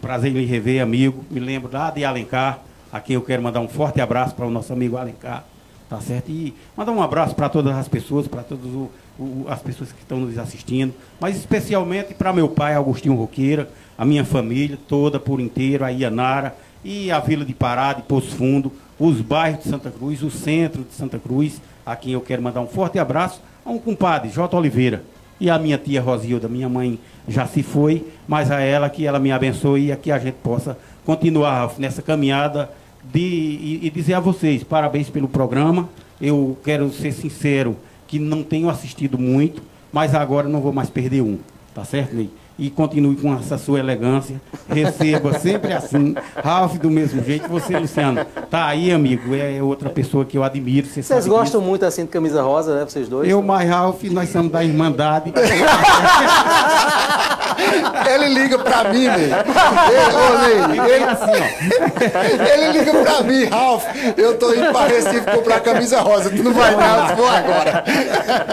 [SPEAKER 5] prazer em lhe rever, amigo. Me lembro lá de Alencar, a quem eu quero mandar um forte abraço para o nosso amigo Alencar, tá certo? E mandar um abraço para todas as pessoas, para todas o- o- as pessoas que estão nos assistindo, mas especialmente para meu pai, Agostinho Roqueira, a minha família toda por inteiro, a Ianara e a Vila de Pará, de Poço Fundo, os bairros de Santa Cruz, o centro de Santa Cruz, a quem eu quero mandar um forte abraço, a um compadre, J. Oliveira, e a minha tia Rosilda, minha mãe já se foi, mas a ela que ela me abençoe e que a gente possa continuar nessa caminhada de, e, e dizer a vocês, parabéns pelo programa. Eu quero ser sincero que não tenho assistido muito, mas agora não vou mais perder um, tá certo, Ney? E continue com essa sua elegância. Receba sempre assim. Ralf, do mesmo jeito. Você, Luciano, tá aí, amigo. É outra pessoa que eu admiro. Você
[SPEAKER 2] Vocês
[SPEAKER 5] sabe
[SPEAKER 2] gostam
[SPEAKER 5] disso.
[SPEAKER 2] muito assim de camisa rosa, né? Vocês dois?
[SPEAKER 5] Eu, mais Ralf, nós somos da Irmandade.
[SPEAKER 4] Ele liga pra mim, velho. Ô, Ney, ele,
[SPEAKER 5] assim,
[SPEAKER 4] ele liga pra mim, Ralf. Eu tô indo pra Recife comprar camisa rosa. Tu não vai dar, eu vou agora.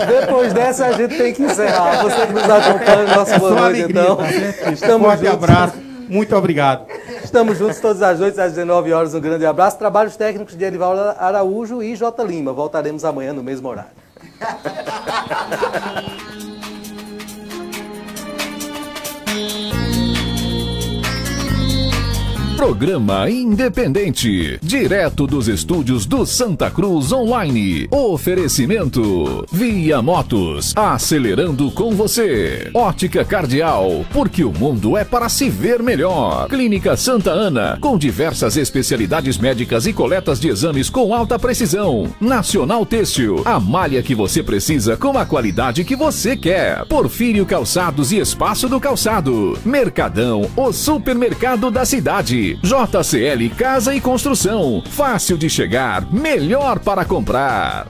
[SPEAKER 2] Depois dessa, a gente tem que encerrar. Você que nos acompanha, nosso
[SPEAKER 5] É
[SPEAKER 2] boa noite,
[SPEAKER 5] alegria,
[SPEAKER 2] então.
[SPEAKER 5] tá?
[SPEAKER 2] Estamos
[SPEAKER 5] Forte
[SPEAKER 2] juntos.
[SPEAKER 5] abraço. Muito obrigado.
[SPEAKER 2] Estamos juntos todas as noites, às 19 horas. Um grande abraço. Trabalhos técnicos de Edivaldo Araújo e J. Lima. Voltaremos amanhã no mesmo horário. Thank you.
[SPEAKER 1] Programa Independente, direto dos estúdios do Santa Cruz Online. Oferecimento: Via Motos, acelerando com você. Ótica Cardial, porque o mundo é para se ver melhor. Clínica Santa Ana, com diversas especialidades médicas e coletas de exames com alta precisão. Nacional Têxtil, a malha que você precisa com a qualidade que você quer. Porfírio Calçados e Espaço do Calçado. Mercadão, o supermercado da cidade. JCL Casa e Construção. Fácil de chegar, melhor para comprar.